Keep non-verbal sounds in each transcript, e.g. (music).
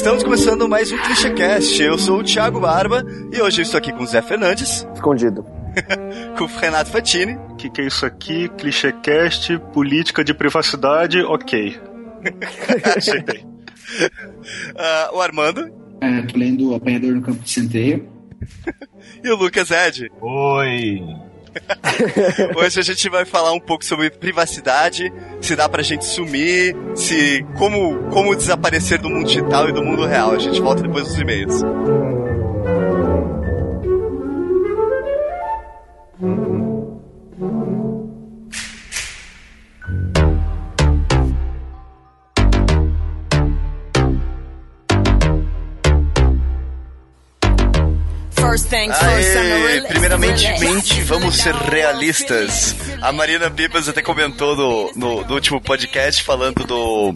Estamos começando mais um ClichêCast. Eu sou o Thiago Barba e hoje eu estou aqui com o Zé Fernandes. Escondido. (laughs) com o Renato Fatini. O que, que é isso aqui? ClichêCast, política de privacidade, ok. (laughs) Acertei. Uh, o Armando. É, tô lendo o Apanhador no Campo de Centeio. (laughs) e o Lucas Ed. Oi. (laughs) Hoje a gente vai falar um pouco sobre privacidade, se dá pra gente sumir, se como, como desaparecer do mundo digital e do mundo real. A gente volta depois dos e-mails. Aê, primeiramente, mente, vamos ser realistas. A Marina Bibas até comentou no, no, no, último podcast falando do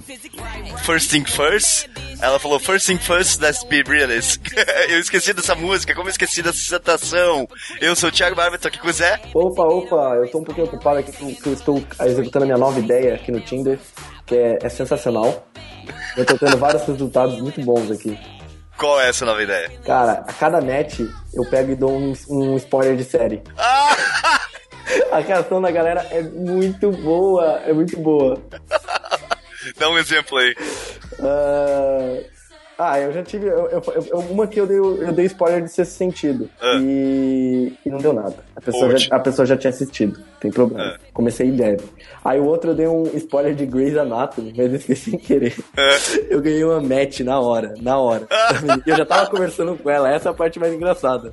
First Thing First. Ela falou First Thing First, let's be realist. (laughs) eu esqueci dessa música, como eu esqueci dessa citação. Eu sou o Thiago Barba, tô aqui com o Zé. Opa, opa, eu tô um pouquinho ocupado aqui porque eu estou executando a minha nova ideia aqui no Tinder, que é, é sensacional. Eu tô tendo vários resultados muito bons aqui. Qual é essa nova ideia? Cara, a cada match eu pego e dou um, um spoiler de série. a reação da galera é muito boa, é muito boa. (laughs) Dá um exemplo aí. Uh, ah, eu já tive. Eu, eu, eu, uma que eu dei, eu dei spoiler de sexto sentido. Ah. E, e não deu nada. A pessoa, já, a pessoa já tinha assistido. Tem problema. Ah. Comecei leve. Aí o outro eu dei um spoiler de Grey's Anatomy, mas eu esqueci sem querer. Ah. Eu ganhei uma match na hora. Na hora. (laughs) eu já tava conversando com ela. Essa é a parte mais engraçada.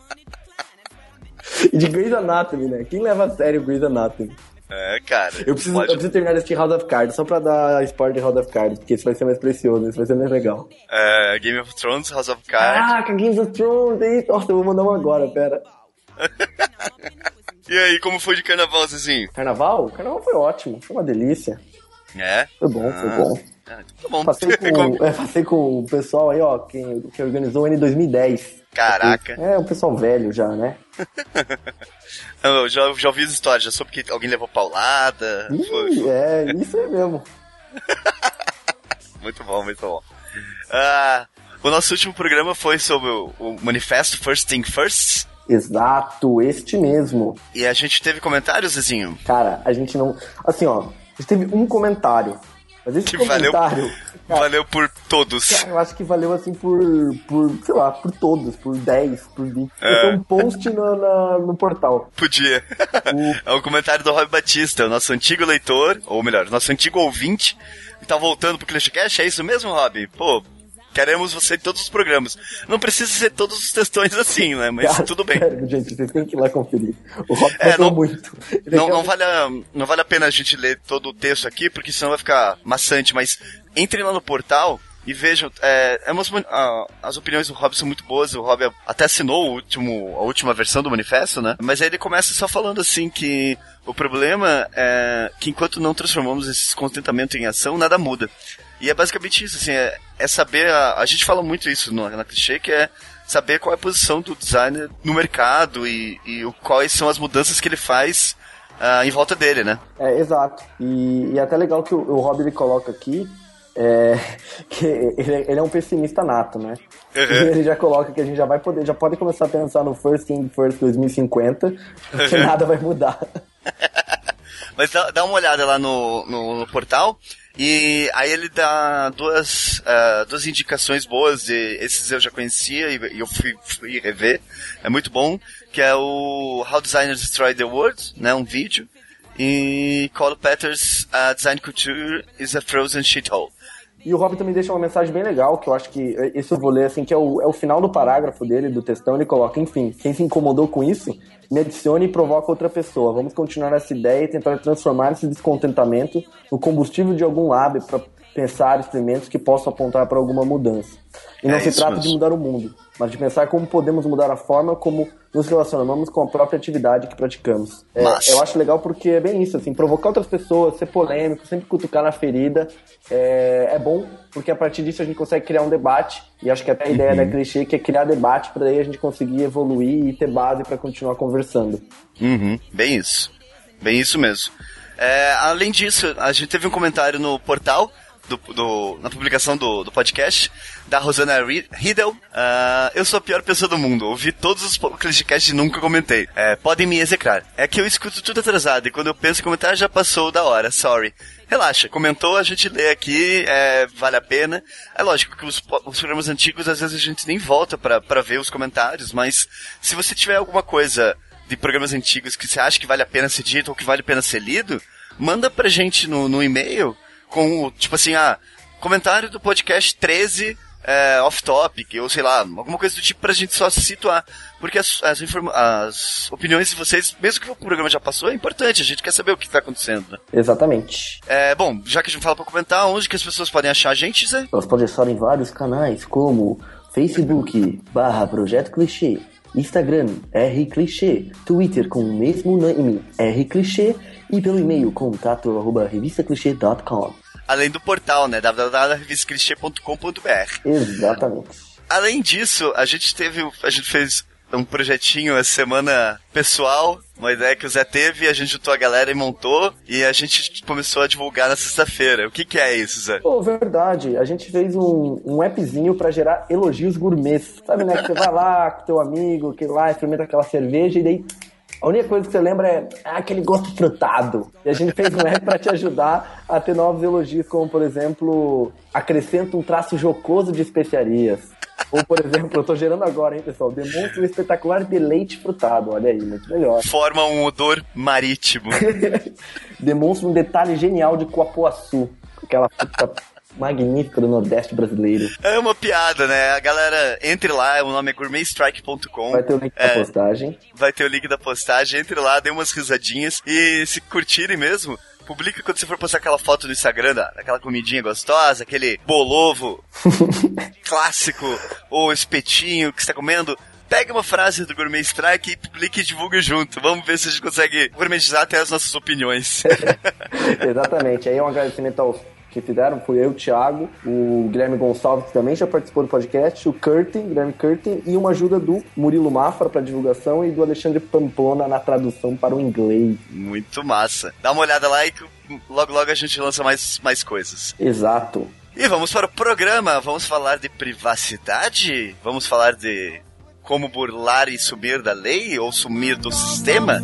(laughs) e de Grey's Anatomy, né? Quem leva a sério Grey's Anatomy? É, cara. Eu preciso, pode... eu preciso terminar esse House of Cards só pra dar spoiler de House of Cards, porque isso vai ser mais precioso, isso vai ser mais legal. É, Game of Thrones, House of Cards. Ah, Game of Thrones, aí. Nossa, eu vou mandar um agora, pera. (laughs) e aí, como foi de carnaval, assim? Carnaval? Carnaval foi ótimo, foi uma delícia. É? Foi bom, ah. foi bom. Ah, tá bom. Passei (laughs) com, é, passei com o pessoal aí, ó, que, que organizou o N 2010. Caraca. É, um pessoal velho já, né? (laughs) Eu já, já ouvi as histórias, já soube que alguém levou paulada. Ih. É, isso é mesmo. (laughs) muito bom, muito bom. Ah, o nosso último programa foi sobre o, o manifesto First Thing First. Exato, este mesmo. E a gente teve comentários, Zezinho? Cara, a gente não. Assim, ó, a gente teve um comentário. Mas esse que comentário. Valeu, cara, valeu por todos. Cara, eu acho que valeu assim por, por, sei lá, por todos, por 10, por 20. É. um post no, na, no portal. Podia. O... (laughs) É o comentário do Rob Batista, o nosso antigo leitor, ou melhor, nosso antigo ouvinte, que tá voltando pro Clashcast. É isso mesmo, Rob? Pô, Queremos você em todos os programas. Não precisa ser todos os textões assim, né? Mas Cara, tudo bem. Sério, gente, vocês têm que ir lá conferir. O Rob é, não, muito. não, não, vale a, não vale a pena a gente ler todo o texto aqui, porque senão vai ficar maçante, mas entrem lá no portal e vejam, é, é umas, as opiniões do Rob são muito boas. O Rob até assinou o último, a última versão do manifesto, né? Mas aí ele começa só falando assim que o problema é que enquanto não transformamos esse descontentamento em ação, nada muda. E é basicamente isso, assim, é, é saber. A, a, gente fala muito isso no, na clichê, que é saber qual é a posição do designer no mercado e, e o, quais são as mudanças que ele faz uh, em volta dele, né? É, exato. E, e é até legal que o, o Rob ele coloca aqui é, (laughs) que ele, ele, é um pessimista nato, né? Uhum. (laughs) Ele já coloca que a gente já vai poder, já pode começar a pensar no First Thing First 2050, porque (laughs) uhum. nada vai mudar. Mas dá, dá, uma olhada lá no, no, no portal e aí ele dá duas, uh, duas indicações boas, e esses eu já conhecia e, eu fui, fui, rever, é muito bom, que é o How Designers Destroy the World, né, um vídeo, e Cole Peters uh, Design Culture is a Frozen Shithole. E o Rob também deixa uma mensagem bem legal, que eu acho que isso eu vou ler, assim, que é o, é o final do parágrafo dele, do textão, ele coloca, enfim, quem se incomodou com isso, me adicione e provoca outra pessoa. Vamos continuar essa ideia e tentar transformar esse descontentamento no combustível de algum lab para pensar experimentos que possam apontar para alguma mudança. E não é se trata mesmo. de mudar o mundo, mas de pensar como podemos mudar a forma como nos relacionamos com a própria atividade que praticamos. É, eu acho legal porque é bem isso, assim, provocar outras pessoas, ser polêmico, sempre cutucar na ferida, é, é bom, porque a partir disso a gente consegue criar um debate, e acho que até a ideia uhum. da clichê que é criar debate para daí a gente conseguir evoluir e ter base para continuar conversando. Uhum. Bem isso. Bem isso mesmo. É, além disso, a gente teve um comentário no portal do, do, na publicação do, do podcast, da Rosana Riddle. Uh, eu sou a pior pessoa do mundo. Ouvi todos os ClichêCast e nunca comentei. É, podem me execrar. É que eu escuto tudo atrasado e quando eu penso em comentar já passou da hora. Sorry. Relaxa, comentou, a gente lê aqui, é, vale a pena. É lógico que os, os programas antigos, às vezes a gente nem volta para ver os comentários, mas se você tiver alguma coisa de programas antigos que você acha que vale a pena ser dito ou que vale a pena ser lido, manda pra gente no, no e-mail com, tipo assim, ah, comentário do podcast 13 é, off-topic, ou sei lá, alguma coisa do tipo pra gente só se situar. Porque as, as, as, opiniões de vocês, mesmo que o programa já passou, é importante, a gente quer saber o que tá acontecendo. Né? Exatamente. É, bom, já que a gente fala pra comentar, onde que as pessoas podem achar a gente, Zé? Elas podem estar em vários canais, como Facebook, barra Projeto Clichê, Instagram, R Clichê, Twitter com o mesmo nome, R Clichê, e pelo e-mail contato arroba revistaclichê.com. Além do portal, né? www.revistaclichê.com.br. Exatamente. Além disso, a gente teve. A gente fez um projetinho essa semana pessoal, uma ideia que o Zé teve, a gente juntou a galera e montou, e a gente começou a divulgar na sexta-feira. O que, que é isso, Zé? Pô, verdade. A gente fez um, um appzinho para gerar elogios gourmets. Sabe, né? Que você vai lá com teu amigo, que lá experimenta aquela cerveja, e daí a única coisa que você lembra é ah, aquele gosto frutado. E a gente fez um app para te ajudar a ter novos elogios, como por exemplo, acrescenta um traço jocoso de especiarias. Ou, por exemplo, eu tô gerando agora, hein, pessoal? Demonstra um espetacular deleite frutado. Olha aí, muito melhor. Forma um odor marítimo. (laughs) Demonstra um detalhe genial de cuapuaçu. Aquela fruta magnífica do Nordeste brasileiro. É uma piada, né? A galera, entre lá, o nome é gourmetstrike.com. Vai ter o link é, da postagem. Vai ter o link da postagem. Entre lá, dê umas risadinhas. E se curtirem mesmo, publica quando você for postar aquela foto no Instagram daquela comidinha gostosa, aquele bolovo (laughs) clássico, ou espetinho que você tá comendo. Pega uma frase do Gourmet Strike e publique e divulgue junto. Vamos ver se a gente consegue gourmetizar até as nossas opiniões. (laughs) Exatamente. Aí é um agradecimento aos que fizeram foi eu, o Thiago, o Guilherme Gonçalves, que também já participou do podcast, o Curtin, Guilherme Curtin, e uma ajuda do Murilo Mafra para divulgação e do Alexandre Pamplona na tradução para o inglês. Muito massa. Dá uma olhada lá e logo logo a gente lança mais, mais coisas. Exato. E vamos para o programa. Vamos falar de privacidade? Vamos falar de como burlar e sumir da lei ou sumir do sistema?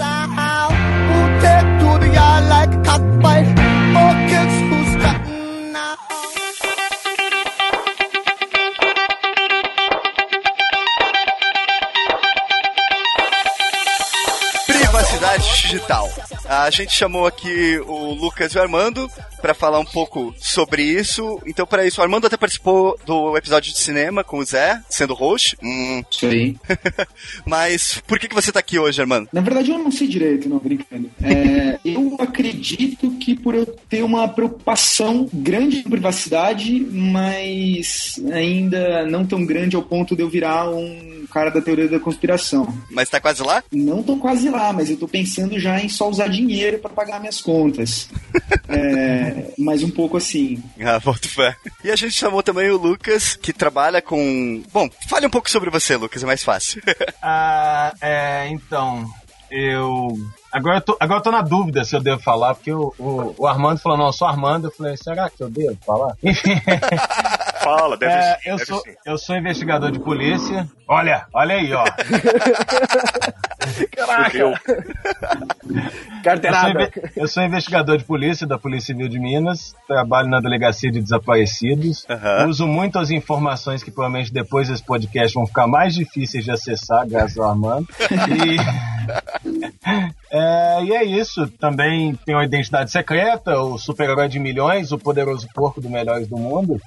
Digital. A gente chamou aqui o Lucas e o Armando para falar um pouco sobre isso. Então, para isso, o Armando até participou do episódio de cinema com o Zé, sendo host. Hum. Isso (laughs) aí. Mas por que, que você tá aqui hoje, Armando? Na verdade, eu não sei direito, não, brincando. É, eu acredito que por eu ter uma preocupação grande com privacidade, mas ainda não tão grande ao ponto de eu virar um cara da teoria da conspiração. Mas tá quase lá? Não tô quase lá, mas eu tô pensando já em só usar dinheiro para pagar minhas contas. (laughs) é, mas um pouco assim. Ah, volto fé. E a gente chamou também o Lucas, que trabalha com. Bom, fale um pouco sobre você, Lucas, é mais fácil. (laughs) ah, é, então. Eu Agora eu, tô, agora eu tô na dúvida se eu devo falar, porque o, o, o Armando falou, não, eu sou Armando. Eu falei, será que eu devo falar? (laughs) Fala, deve, é, eu deve sou, Eu sou investigador de polícia. Olha, olha aí, ó. Caraca! Eu... Carteirada. Eu sou, eu sou, investigador de polícia da Polícia Civil de Minas. Trabalho na Delegacia de Desaparecidos. Uhum. Uso muito as informações que provavelmente depois desse podcast vão ficar mais difíceis de acessar, graças ao Armando. E... (laughs) É, e é isso. Também tem uma identidade secreta, o super-herói de milhões, o poderoso porco do Melhores do Mundo.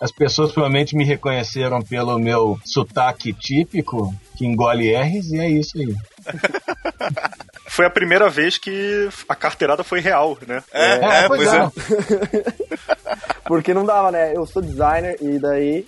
As pessoas provavelmente me reconheceram pelo meu sotaque típico, que engole R's, e é isso aí. (laughs) Foi a primeira vez que a carteirada foi real, né? É, é, é pois é. é. (laughs) Porque não dava, né? Eu sou designer e daí.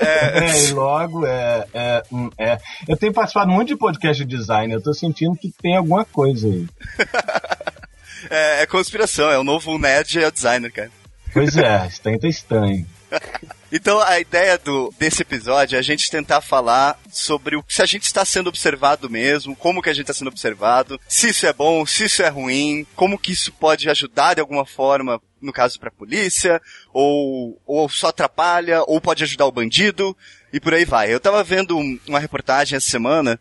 É, é e logo é, é, hum, é. Eu tenho participado muito de podcast de design, eu tô sentindo que tem alguma coisa aí. (laughs) É, é conspiração, é o novo nerd é o designer, cara. Pois é, estranho tá estranho. (laughs) Então a ideia do, desse episódio é a gente tentar falar sobre o, se a gente está sendo observado mesmo, como que a gente está sendo observado, se isso é bom, se isso é ruim, como que isso pode ajudar de alguma forma no caso pra polícia, ou, ou só atrapalha, ou pode ajudar o bandido, e por aí vai. Eu tava vendo uma reportagem essa semana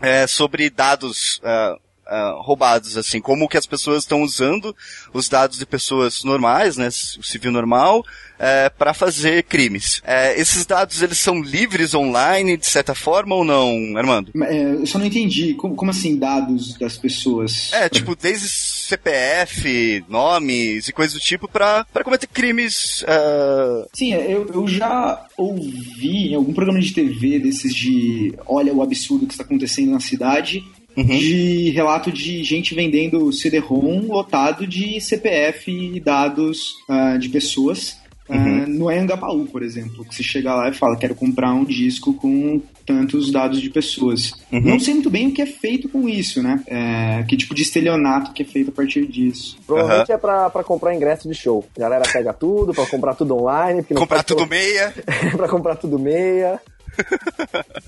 é, sobre dados uh, uh, roubados, assim, como que as pessoas estão usando os dados de pessoas normais, né, o civil normal, é, para fazer crimes. Uh, esses dados, eles são livres online, de certa forma, ou não, Armando? É, eu só não entendi. Como, como assim dados das pessoas? É, tipo, desde CPF, nomes e coisas do tipo para cometer crimes. Uh... Sim, eu, eu já ouvi em algum programa de TV desses de olha o absurdo que está acontecendo na cidade Uhum. de relato de gente vendendo CD-ROM lotado de CPF e dados uh, de pessoas. Uh, uhum. no Anhangabaú, por exemplo, que você chega lá e fala, quero comprar um disco com tantos dados de pessoas. Uhum. Não sei muito bem o que é feito com isso, né? É, que tipo de estelionato que é feito a partir disso. Provavelmente uhum. é pra, pra comprar ingresso de show. A galera pega tudo, pra comprar tudo online. comprar tudo meia. (laughs) pra comprar tudo meia.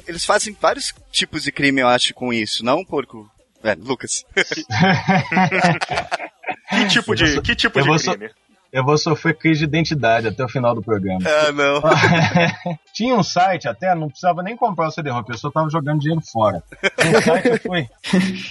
Eles fazem vários tipos de crime, eu acho, com isso, não, porco? É, Lucas. (laughs) que tipo de, que tipo de crime? Eu vou sofrer crise de identidade até o final do programa. Ah, não. (laughs) Tinha um site até, não precisava nem comprar o CD-ROM, a pessoa tava jogando dinheiro fora. Um site eu fui,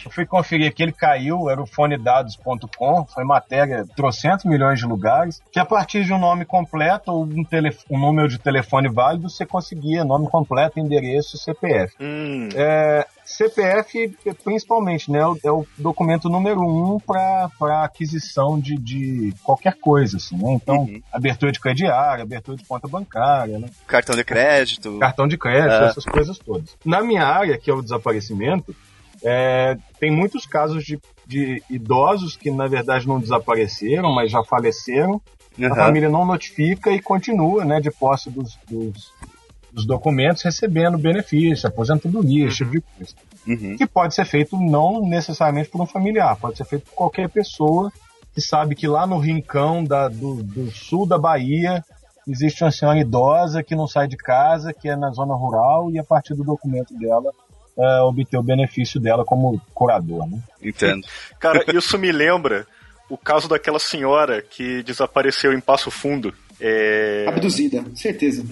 eu fui conferir que ele caiu, era o fonedados.com, foi matéria, trocentos milhões de lugares, que a partir de um nome completo ou um, um número de telefone válido, você conseguia nome completo, endereço, CPF. Hum. É, CPF, principalmente, né, é o documento número um para aquisição de, de qualquer coisa, assim, né? Então, uhum. abertura de crediário, abertura de conta bancária, né? Cartão de crédito. Cartão de crédito, é. essas coisas todas. Na minha área, que é o desaparecimento, é, tem muitos casos de, de idosos que, na verdade, não desapareceram, mas já faleceram. Uhum. A família não notifica e continua, né, de posse dos, dos os documentos recebendo benefício, aposentadoria, esse tipo de coisa. Uhum. Que pode ser feito não necessariamente por um familiar, pode ser feito por qualquer pessoa que sabe que lá no rincão da, do, do sul da Bahia existe uma senhora idosa que não sai de casa, que é na zona rural, e a partir do documento dela é, obter o benefício dela como curador. Né? Entendo. Cara, isso me lembra o caso daquela senhora que desapareceu em Passo Fundo. É... Abduzida, certeza.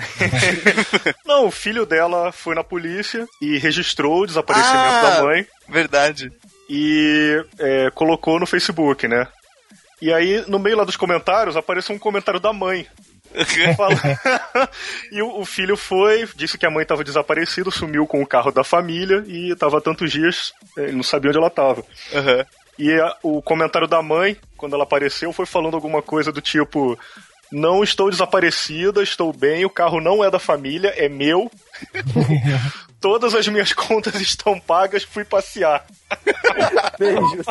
(laughs) Não, o filho dela foi na polícia e registrou o desaparecimento ah, da mãe. Verdade. E é, colocou no Facebook, né? E aí, no meio lá dos comentários, apareceu um comentário da mãe. (laughs) (laughs) e o, o, filho foi, disse que a mãe estava desaparecida, sumiu com o carro da família e estava há tantos dias, ele não sabia onde ela estava. Uhum. E a, o comentário da mãe, quando ela apareceu, foi falando alguma coisa do tipo: não estou desaparecida, estou bem, o carro não é da família, é meu. (laughs) Todas as minhas contas estão pagas, fui passear. Beijos.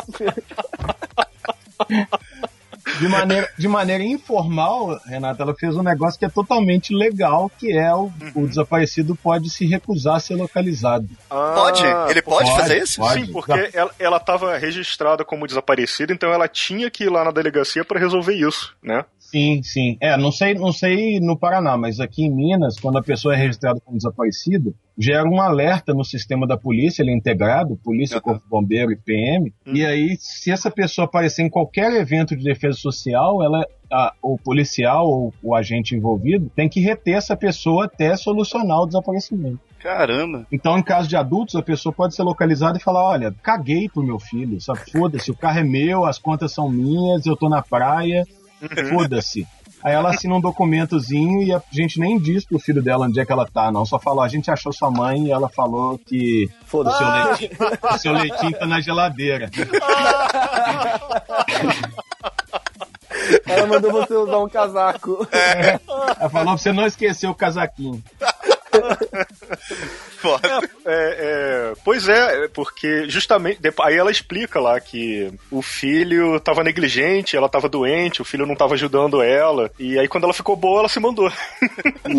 De maneira, de maneira informal, Renata, ela fez um negócio que é totalmente legal, que é o, uhum. o desaparecido pode se recusar a ser localizado. Ah, pode? Ele pode, pode fazer isso? Pode. Sim, porque ela estava registrada como desaparecida, então ela tinha que ir lá na delegacia para resolver isso, né? Sim, sim. É, não sei, não sei no Paraná, mas aqui em Minas, quando a pessoa é registrada como desaparecida, gera um alerta no sistema da polícia, ele é integrado, polícia, corpo bombeiro e PM. Uhum. E aí, se essa pessoa aparecer em qualquer evento de defesa social, ela a, o policial ou o agente envolvido tem que reter essa pessoa até solucionar o desaparecimento. Caramba! Então, em caso de adultos, a pessoa pode ser localizada e falar: olha, caguei pro meu filho, sabe? Foda-se, o carro é meu, as contas são minhas, eu tô na praia, Uhum. Foda-se. Aí ela assina um documentozinho e a gente nem diz pro filho dela onde é que ela tá, não. Só falou, a gente achou sua mãe e ela falou que. Foda-se, seu, ah! leitinho, (laughs) seu leitinho tá na geladeira. Ela mandou você usar um casaco. É. Ela falou pra você não esquecer o casaquinho. (laughs) É, é, pois é, porque justamente. Aí ela explica lá que o filho tava negligente, ela tava doente, o filho não tava ajudando ela. E aí quando ela ficou boa, ela se mandou.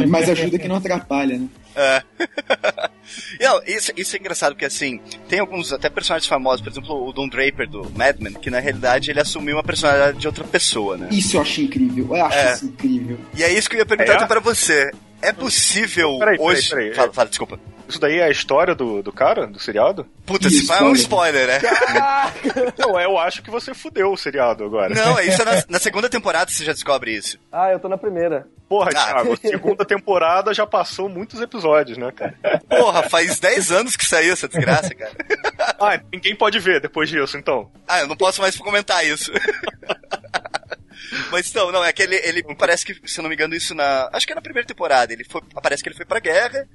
Mas ajuda que não atrapalha, né? É. (laughs) Não, isso, isso é engraçado, porque assim, tem alguns até personagens famosos, por exemplo, o Don Draper do Mad Men, que na realidade ele assumiu uma personalidade de outra pessoa, né? Isso eu acho incrível, eu acho é. isso incrível. E é isso que eu ia perguntar é? pra você. É possível peraí, hoje. Peraí, peraí. Fala, fala, desculpa. Isso daí é a história do, do cara, do seriado? Puta, se é um spoiler, né? Não, eu acho que você fudeu o seriado agora. Não, isso é na, na, segunda temporada você já descobre isso. Ah, eu tô na primeira. Porra, ah. Thiago, segunda temporada já passou muitos episódios, né, cara? Porra, faz 10 anos que saiu essa desgraça, cara. Ah, ninguém pode ver depois disso, então. Ah, eu não posso mais comentar isso. Mas então, não, é que ele, ele parece que, se eu não me engano, isso na. Acho que é na primeira temporada. Ele foi. Parece que ele foi pra guerra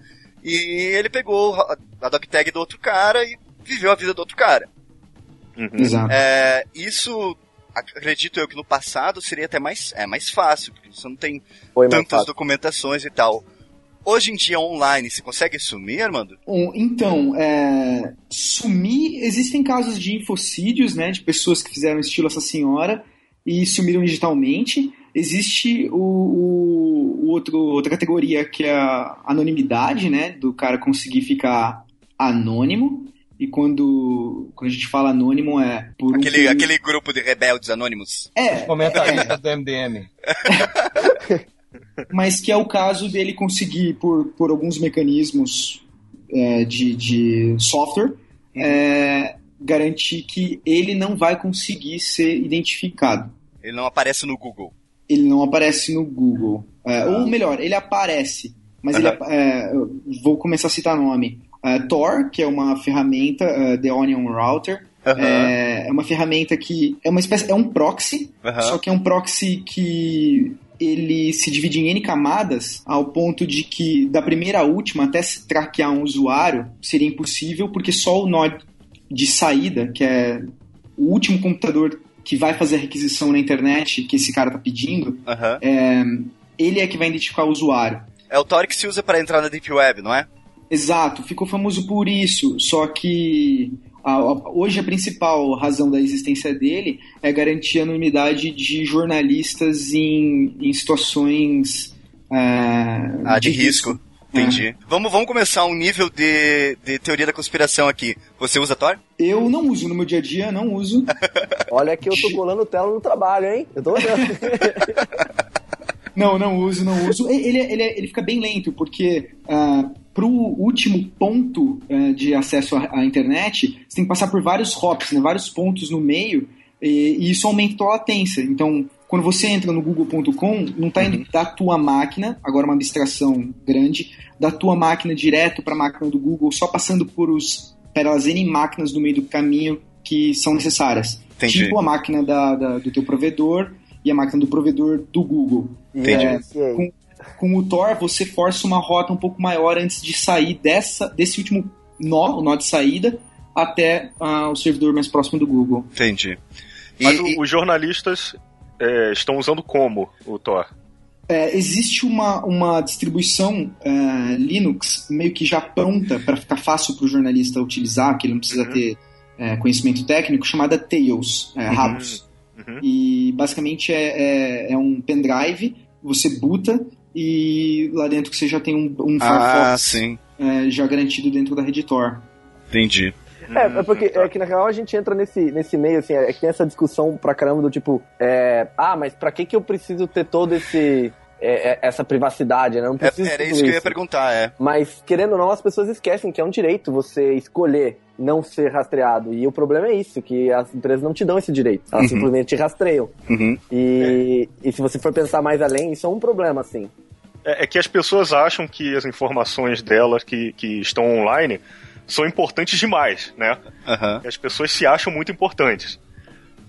e ele pegou a, a dog tag do outro cara e viveu a vida do outro cara. Uhum. Exato. É, isso acredito eu que no passado seria até mais, é, mais fácil, porque você não tem Foi tantas documentações e tal. Hoje em dia, online, você consegue sumir, Armando? Então, é, sumir, existem casos de infocídios, né, de pessoas que fizeram estilo essa senhora e sumiram digitalmente. Existe o, o, o outro, outra categoria que é a anonimidade, né, do cara conseguir ficar anônimo. E quando, quando a gente fala anônimo é por aquele, um... aquele grupo de rebeldes anônimos. É. Comentaristas do MDM. (laughs) Mas que é o caso dele conseguir, por, por alguns mecanismos é, de, de software, é, garantir que ele não vai conseguir ser identificado. Ele não aparece no Google. Ele não aparece no Google. É, ah. Ou melhor, ele aparece, mas ele, é, vou começar a citar nome. Uh, Tor, que é uma ferramenta, uh, The Onion Router. Uhum. É, é, uma ferramenta que é uma espécie, é um proxy, uhum. só que é um proxy que ele se divide em N camadas, ao ponto de que da primeira à última, até se traquear um usuário, seria impossível, porque só o nó de saída, que é o último computador que vai fazer a requisição na internet que esse cara tá pedindo, uhum. é, ele é que vai identificar o usuário. É o Tor que se usa para entrar na Deep Web, não é? Exato, ficou famoso por isso, só que a, a, hoje a principal razão da existência dele é garantir a anonimidade de jornalistas em, em situações é, ah, de, de risco. risco. Entendi. É. Vamos, vamos começar um nível de, de teoria da conspiração aqui. Você usa Tor? Eu não uso no meu dia a dia, não uso. (laughs) Olha que eu tô colando tela no trabalho, hein? Eu tô olhando. (laughs) não, não uso, não uso. Ele, ele, ele fica bem lento, porque uh, para o último ponto uh, de acesso à, à, internet, você tem que passar por vários hops, né, vários pontos no meio, e, e isso aumenta a latência. Então, quando você entra no google.com, não está indo uhum. da tua máquina, agora uma abstração grande, da tua máquina direto para a máquina do Google, só passando por os pelas N máquinas no meio do caminho que são necessárias. Entendi. Tipo a máquina da, da, do teu provedor e a máquina do provedor do Google. Entendi. É, com, com o Tor, você força uma rota um pouco maior antes de sair dessa, desse último nó, o nó de saída, até uh, o servidor mais próximo do Google. Entendi. E, Mas e... os jornalistas é, estão usando como o Tor? É, existe uma, uma distribuição é, Linux meio que já pronta para ficar fácil para o jornalista utilizar, que ele não precisa uhum. ter é, conhecimento técnico, chamada Tails, é, uhum. Rabos. Uhum. E basicamente é, é, é um pendrive, você buta e lá dentro você já tem um, um ah, sim. É, já garantido dentro da Tor. Entendi. É, é porque é que na real a gente entra nesse, nesse meio, assim, é que tem essa discussão pra caramba do tipo, é, ah, mas pra que que eu preciso ter todo esse é, é, essa privacidade, né? Não preciso é, era isso, isso que eu ia perguntar, é. Mas, querendo ou não, as pessoas esquecem que é um direito você escolher não ser rastreado. E o problema é isso, que as empresas não te dão esse direito. Elas uhum. simplesmente te rastreiam. Uhum. E, é. e se você for pensar mais além, isso é um problema, assim. É, é, que as pessoas acham que as informações delas que, que estão online são importantes demais, né? Uhum. As pessoas se acham muito importantes.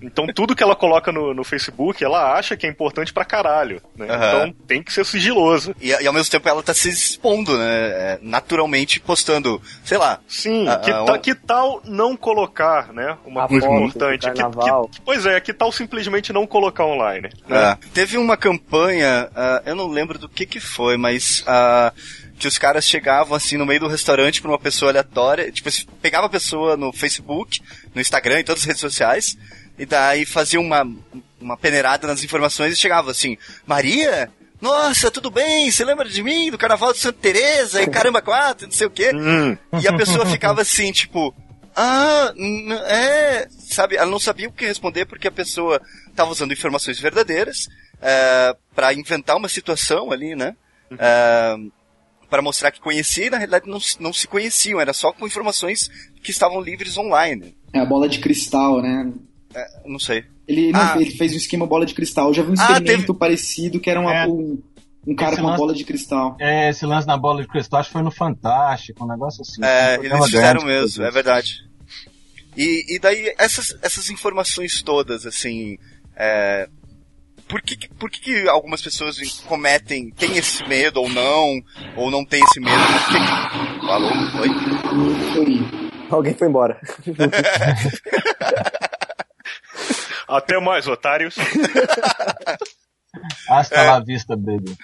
Então tudo que ela coloca no, no Facebook, ela acha que é importante pra caralho. Né? Uhum. Então tem que ser sigiloso. E, e, ao mesmo tempo ela tá se expondo, né? É, naturalmente postando, sei lá. Sim, a, que, a, ta, que tal não colocar, né? Uma coisa importante. Que, que, pois é, que tal simplesmente não colocar online? Né? É. Teve uma campanha, uh, eu não lembro do que que foi, mas. Uh, que os caras chegavam assim no meio do restaurante pra uma pessoa aleatória, tipo, pegava a pessoa no Facebook, no Instagram, em todas as redes sociais, e daí fazia uma, uma peneirada nas informações e chegava assim, Maria? Nossa, tudo bem? Você lembra de mim? Do carnaval de Santa Teresa e caramba quatro, não sei o quê. Hum. E a pessoa ficava assim, tipo, ah, é, sabe? Ela não sabia o que responder porque a pessoa estava usando informações verdadeiras é, para inventar uma situação ali, né? Uhum. É, para mostrar que conhecia e na realidade não, não se conheciam, era só com informações que estavam livres online. É a bola de cristal, né? É, não sei. Ele, não, ah. ele fez um esquema bola de cristal. Eu já vi um ah, experimento ah, teve... parecido que era uma, é. um, um cara esse com uma lance, bola de cristal. É, esse lance na bola de cristal acho que foi no Fantástico, um negócio assim. É, um eles fizeram mesmo, é verdade. E, e daí, essas, essas informações todas, assim, é, por que, por que, algumas pessoas cometem, têm esse medo ou não, ou não têm esse medo? Por que... Falou? Oi? Alguém foi embora. (laughs) Até mais, otários. (laughs) Hasta é. la vista, baby.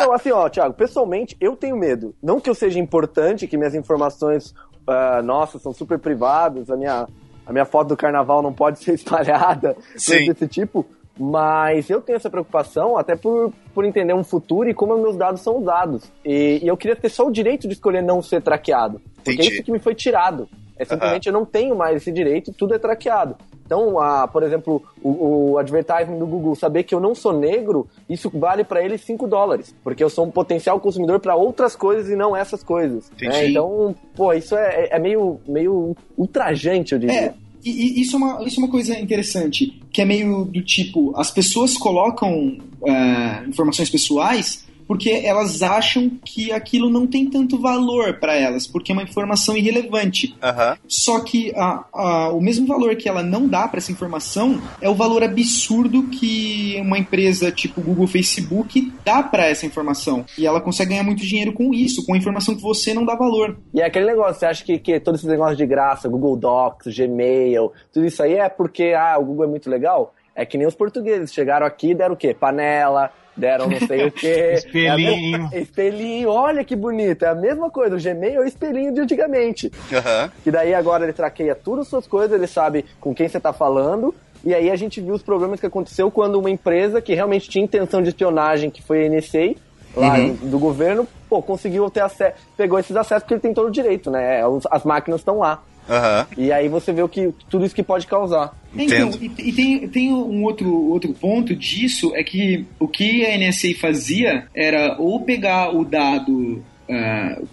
Não, assim, ó, Thiago, pessoalmente, eu tenho medo. Não que eu seja importante, que minhas informações, uh, nossa, são super privadas, a minha, a minha foto do carnaval não pode ser (laughs) espalhada, coisa desse tipo. Mas eu tenho essa preocupação até por, por entender um futuro e como meus dados são usados. E, e eu queria ter só o direito de escolher não ser traqueado. Porque Entendi. é isso que me foi tirado. É simplesmente uhum. eu não tenho mais esse direito, tudo é traqueado. Então, a, por exemplo, o, o advertising do Google saber que eu não sou negro, isso vale para ele 5 dólares, porque eu sou um potencial consumidor para outras coisas e não essas coisas. Né? Então, pô, isso é, é meio, meio ultrajante, eu diria. É. E, isso, é uma, isso é uma coisa interessante, que é meio do tipo, as pessoas colocam uh, informações pessoais porque elas acham que aquilo não tem tanto valor para elas, porque é uma informação irrelevante. Uhum. Só que a, a, o mesmo valor que ela não dá para essa informação é o valor absurdo que uma empresa tipo Google, Facebook dá para essa informação. E ela consegue ganhar muito dinheiro com isso, com a informação que você não dá valor. E é aquele negócio, você acha que, que todo esse negócio de graça, Google Docs, Gmail, tudo isso aí é porque ah, o Google é muito legal? É que nem os portugueses chegaram aqui e deram o quê? Panela, deram não sei o quê. espelhinho. É espelhinho, olha que bonito. É a mesma coisa, o Gmail é o espelhinho de antigamente. Uhum. Que daí agora ele traqueia tudo as suas coisas, ele sabe com quem você tá falando. E aí a gente viu os problemas que aconteceu quando uma empresa que realmente tinha intenção de espionagem, que foi a NSA, lá uhum. do governo, pô, conseguiu ter acesso, pegou esses acessos porque ele tem todo o direito, né? As máquinas estão lá. Uhum. E aí você vê o que, tudo isso que pode causar. Então, e, e, tem, tem um outro, outro ponto disso, é que o que a NSA fazia era ou pegar o dado, uh,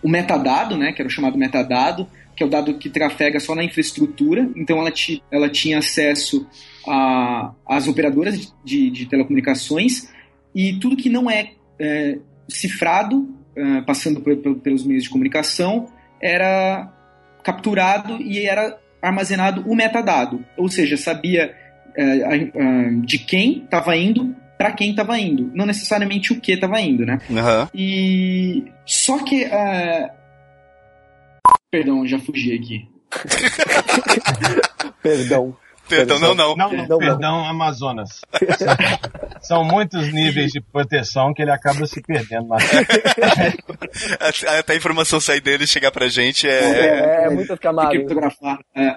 o metadado, né, que era o chamado metadado, que é o dado que trafega só na infraestrutura, então ela, ti, ela tinha acesso às operadoras de, de, telecomunicações e tudo que não é, é cifrado, uh, passando por, por, pelos meios de comunicação, era capturado e era armazenado o metadado, ou seja, sabia é, de quem estava indo para quem estava indo, não necessariamente o que estava indo, né? Uhum. E só que uh... perdão, já fugi aqui. (laughs) perdão. Perdão, não, não. Não, não perdão, Amazonas. (laughs) São muitos níveis de proteção que ele acaba se perdendo. Mas... (laughs) Até a informação sair dele e chegar pra gente é. É, é, é muitas camadas. Criptografar. É.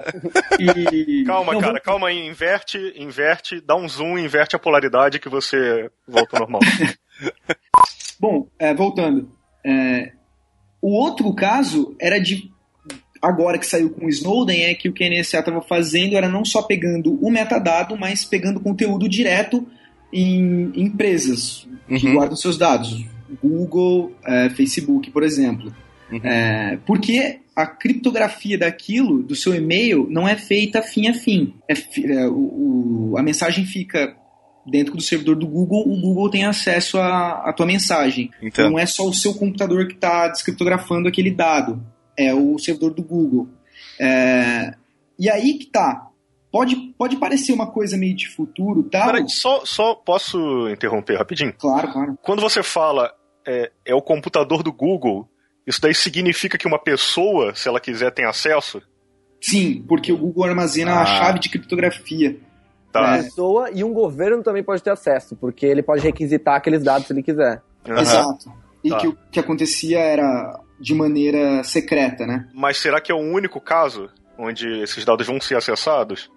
E... Calma, não, cara, vou... calma aí. Inverte, inverte, dá um zoom, inverte a polaridade que você volta ao normal. (laughs) Bom, é, voltando. É, o outro caso era de agora que saiu com o Snowden é que o que a NSA estava fazendo era não só pegando o metadado, mas pegando conteúdo direto em, empresas que uhum. guardam seus dados. Google, é, Facebook, por exemplo. Uhum. É, porque a criptografia daquilo, do seu e-mail, não é feita fim a fim. É, é, o, o, a mensagem fica dentro do servidor do Google, o Google tem acesso à, à tua mensagem. Então. Não é só o seu computador que está descriptografando aquele dado é o servidor do Google. É, e aí que tá. Pode, pode parecer uma coisa meio de futuro, tá? Peraí, só, só posso interromper rapidinho? Claro, claro. Quando você fala é, é o computador do Google, isso daí significa que uma pessoa, se ela quiser, tem acesso? Sim, porque o Google armazena ah. a chave de criptografia. Tá. Uma pessoa e um governo também pode ter acesso, porque ele pode requisitar aqueles dados se ele quiser. Uhum. Exato. E tá. que o que acontecia era de maneira secreta, né? Mas será que é o único caso onde esses dados vão ser acessados?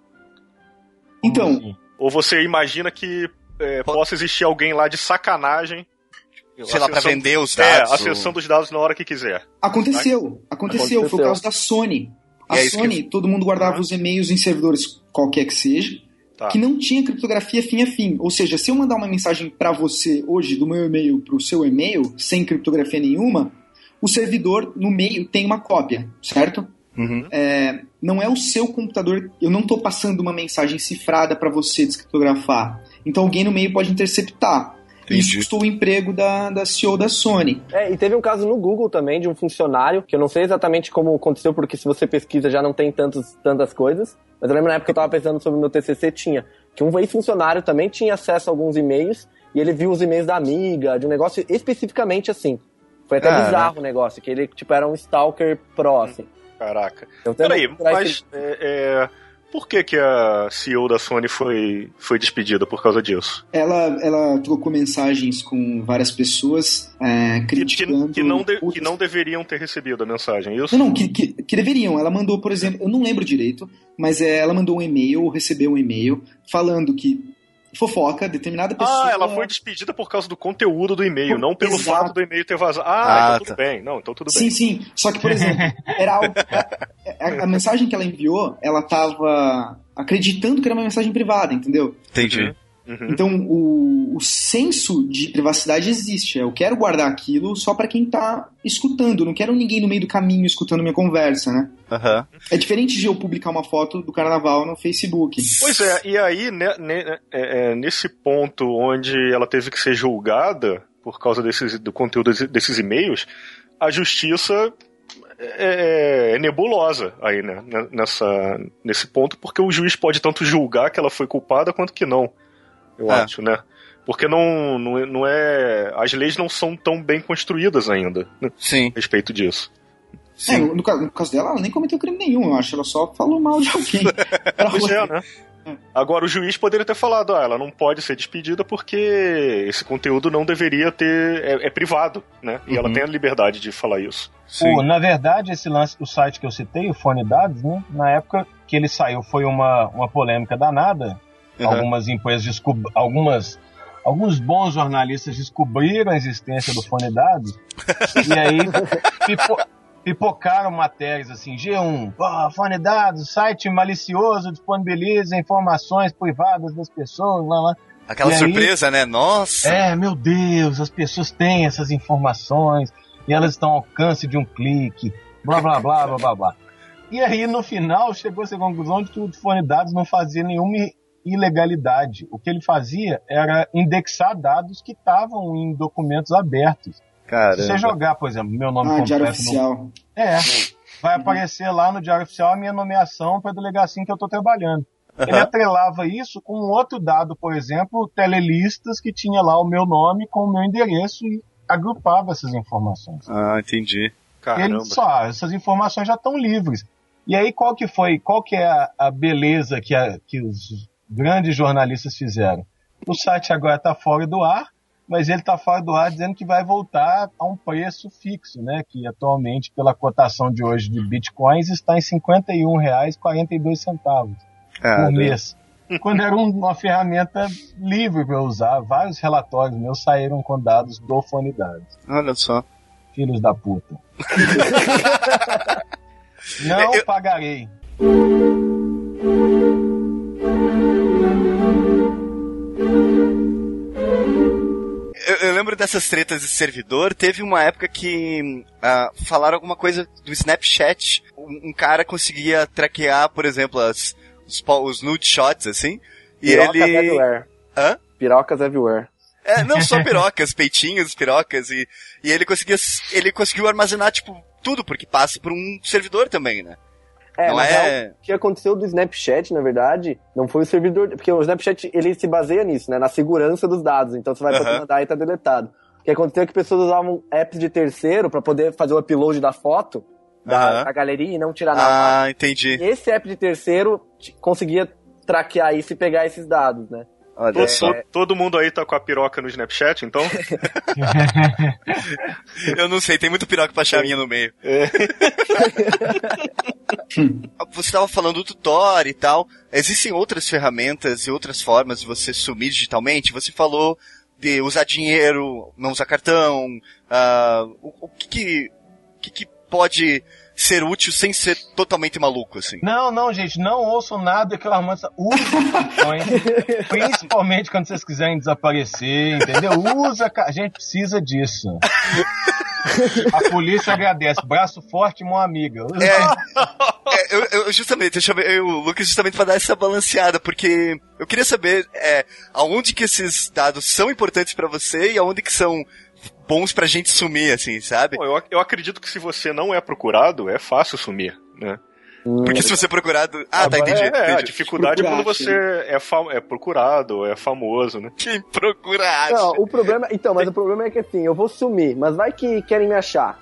Então. Ou você imagina que é, possa existir alguém lá de sacanagem sei lá, pra vender os é, dados. É, acessando ou... os dados na hora que quiser. Aconteceu, aconteceu, aconteceu. foi o caso da Sony. A Sony, que... todo mundo guardava ah. os e-mails em servidores qualquer que seja, tá. que não tinha criptografia fim a fim. Ou seja, se eu mandar uma mensagem para você hoje do meu e-mail para o seu e-mail sem criptografia nenhuma, o servidor no meio tem uma cópia, certo? Uhum. É, não é o seu computador, eu não estou passando uma mensagem cifrada para você descriptografar. Então alguém no meio pode interceptar. Entendi. Isso custou o emprego da, da CEO da Sony. É, e teve um caso no Google também de um funcionário, que eu não sei exatamente como aconteceu, porque se você pesquisa já não tem tantos, tantas coisas. Mas eu lembro na época que eu estava pensando sobre o meu TCC, tinha. Que um ex-funcionário também tinha acesso a alguns e-mails, e ele viu os e-mails da amiga, de um negócio especificamente assim. Foi até ah, bizarro né? o negócio, que ele, tipo, era um stalker pro, assim. Caraca. Então, Peraí, mas esse... é, é, por que, que a CEO da Sony foi, foi despedida por causa disso? Ela, ela trocou mensagens com várias pessoas é, criticando... Que, que, não de, que não deveriam ter recebido a mensagem, isso? Não, não que, que, que, deveriam. Ela mandou, por exemplo, eu não lembro direito, mas é, ela mandou um e-mail, recebeu um e-mail, falando que fofoca, determinada ah, pessoa. Ah, ela foi despedida por causa do conteúdo do e-mail, não pelo Exato. fato do e-mail ter vazado. Ah, ah então tá. tudo bem. Não, então tudo bem. Sim, sim. Só que, por exemplo, era algo, (laughs) a, a, mensagem que ela enviou, ela tava acreditando que era uma mensagem privada, entendeu? Entendi. Uhum. Então, o, o senso de privacidade existe. Eu quero guardar aquilo só para quem tá escutando. não quero ninguém no meio do caminho escutando minha conversa, né? Uhum. É diferente de eu publicar uma foto do carnaval no Facebook. Pois é, e aí, né, né, é, é, nesse ponto onde ela teve que ser julgada por causa desses, do conteúdo desses e-mails, a justiça é, é, nebulosa aí, né? Nessa, nesse ponto, porque o juiz pode tanto julgar que ela foi culpada quanto que não eu é. acho, né? Porque não, não, não é. As leis não são tão bem construídas ainda. Né? Sim. A respeito disso. Sim. É, no, no, caso dela, ela nem cometeu crime nenhum, eu acho. Ela só falou mal de alguém. (laughs) pois é, né? Agora, o juiz poderia ter falado, ah, ela não pode ser despedida porque esse conteúdo não deveria ter. é, é privado, né? E uhum. ela tem a liberdade de falar isso. O, na verdade, esse lance, o site que eu citei, o Fone Dados, né? Na época que ele saiu, foi uma, uma polêmica danada. Uhum. Algumas empresas descob... algumas alguns bons jornalistas descobriram a existência do fone dados e aí (laughs) pipo... pipocaram matérias assim, G1, oh, fone dados, site malicioso disponibiliza informações privadas das pessoas, lá, lá. Aquela e surpresa, aí, né? Nossa! É, meu Deus, as pessoas têm essas informações e elas estão ao alcance de um clique, blá blá blá blá blá blá. E aí, no final, chegou-se à conclusão de que o fone dados não fazia nenhuma ilegalidade. O que ele fazia era indexar dados que estavam em documentos abertos. Caramba. Se você jogar, por exemplo, meu nome ah, completo. Diário Oficial. No... É. Vai aparecer lá no Diário Oficial a minha nomeação para a delegacia em que eu estou trabalhando. Ele atrelava isso com um outro dado, por exemplo, telelistas que tinha lá o meu nome com o meu endereço e agrupava essas informações. Ah, entendi. Caramba. Ele só, essas informações já estão livres. E aí qual que foi, qual que é a, a beleza que, a, que os grandes jornalistas fizeram. O site agora está fora do ar, mas ele está fora do ar dizendo que vai voltar a um preço fixo, né? Que atualmente, pela cotação de hoje de bitcoins, está em R$ 51,42 por mês. (laughs) Quando era uma ferramenta livre para usar, vários relatórios meus saíram com dados do Fonidades. Olha só. Filhos da puta. (laughs) Não Eu... pagarei. Eu, eu, lembro dessas tretas de servidor. Teve uma época que uh, falaram alguma coisa do Snapchat. Um, um, cara conseguia traquear, por exemplo, as, os, os nude shots, assim. E Pirocas ele. Everywhere. Hã? Pirocas everywhere. É, não só pirocas, peitinhos, pirocas, e, e ele conseguia. Ele conseguiu armazenar, tipo, tudo, porque passa por um servidor também, né? É, não é... o que aconteceu do Snapchat, na verdade, não foi o servidor, porque o Snapchat ele se baseia nisso, né, na segurança dos dados. Então você vai uh -huh. mandar e tá deletado. O que aconteceu é que pessoas usavam apps de terceiro para poder fazer o upload da foto da, uh da galeria e não tirar nada. Ah, entendi. E esse app de terceiro conseguia traquear isso e pegar esses dados, né? Olha, todo, é... todo, mundo aí tá com a piroca no Snapchat, então? (laughs) Eu não sei, tem muito piroca pra achar minha no meio. É. (laughs) você estava falando do tutor e tal. Existem outras ferramentas e outras formas de você sumir digitalmente? Você falou de usar dinheiro, não usar cartão. Uh, o, o, que, que, que, que pode ser útil sem ser totalmente maluco, assim. Não, não, gente, não ouçam nada que o Armando Use cartões, principalmente quando vocês quiserem desaparecer, entendeu? Usa, a gente precisa disso. A polícia agradece. Braço forte, mão amiga. É, é, eu, eu, justamente, eu chamei o Lucas justamente para dar essa balanceada, porque eu queria saber é, aonde que esses dados são importantes para você e aonde que são bons pra gente sumir, assim, sabe? eu, eu acredito que se você não é procurado, é fácil sumir, né? Porque se você é procurado. Ah, tá, entendi. É, entendi. a dificuldade é quando você é, fam... é procurado, é famoso, né? Quem procurado? Não, o problema. Então, mas o problema é que assim, eu vou sumir, mas vai que querem me achar.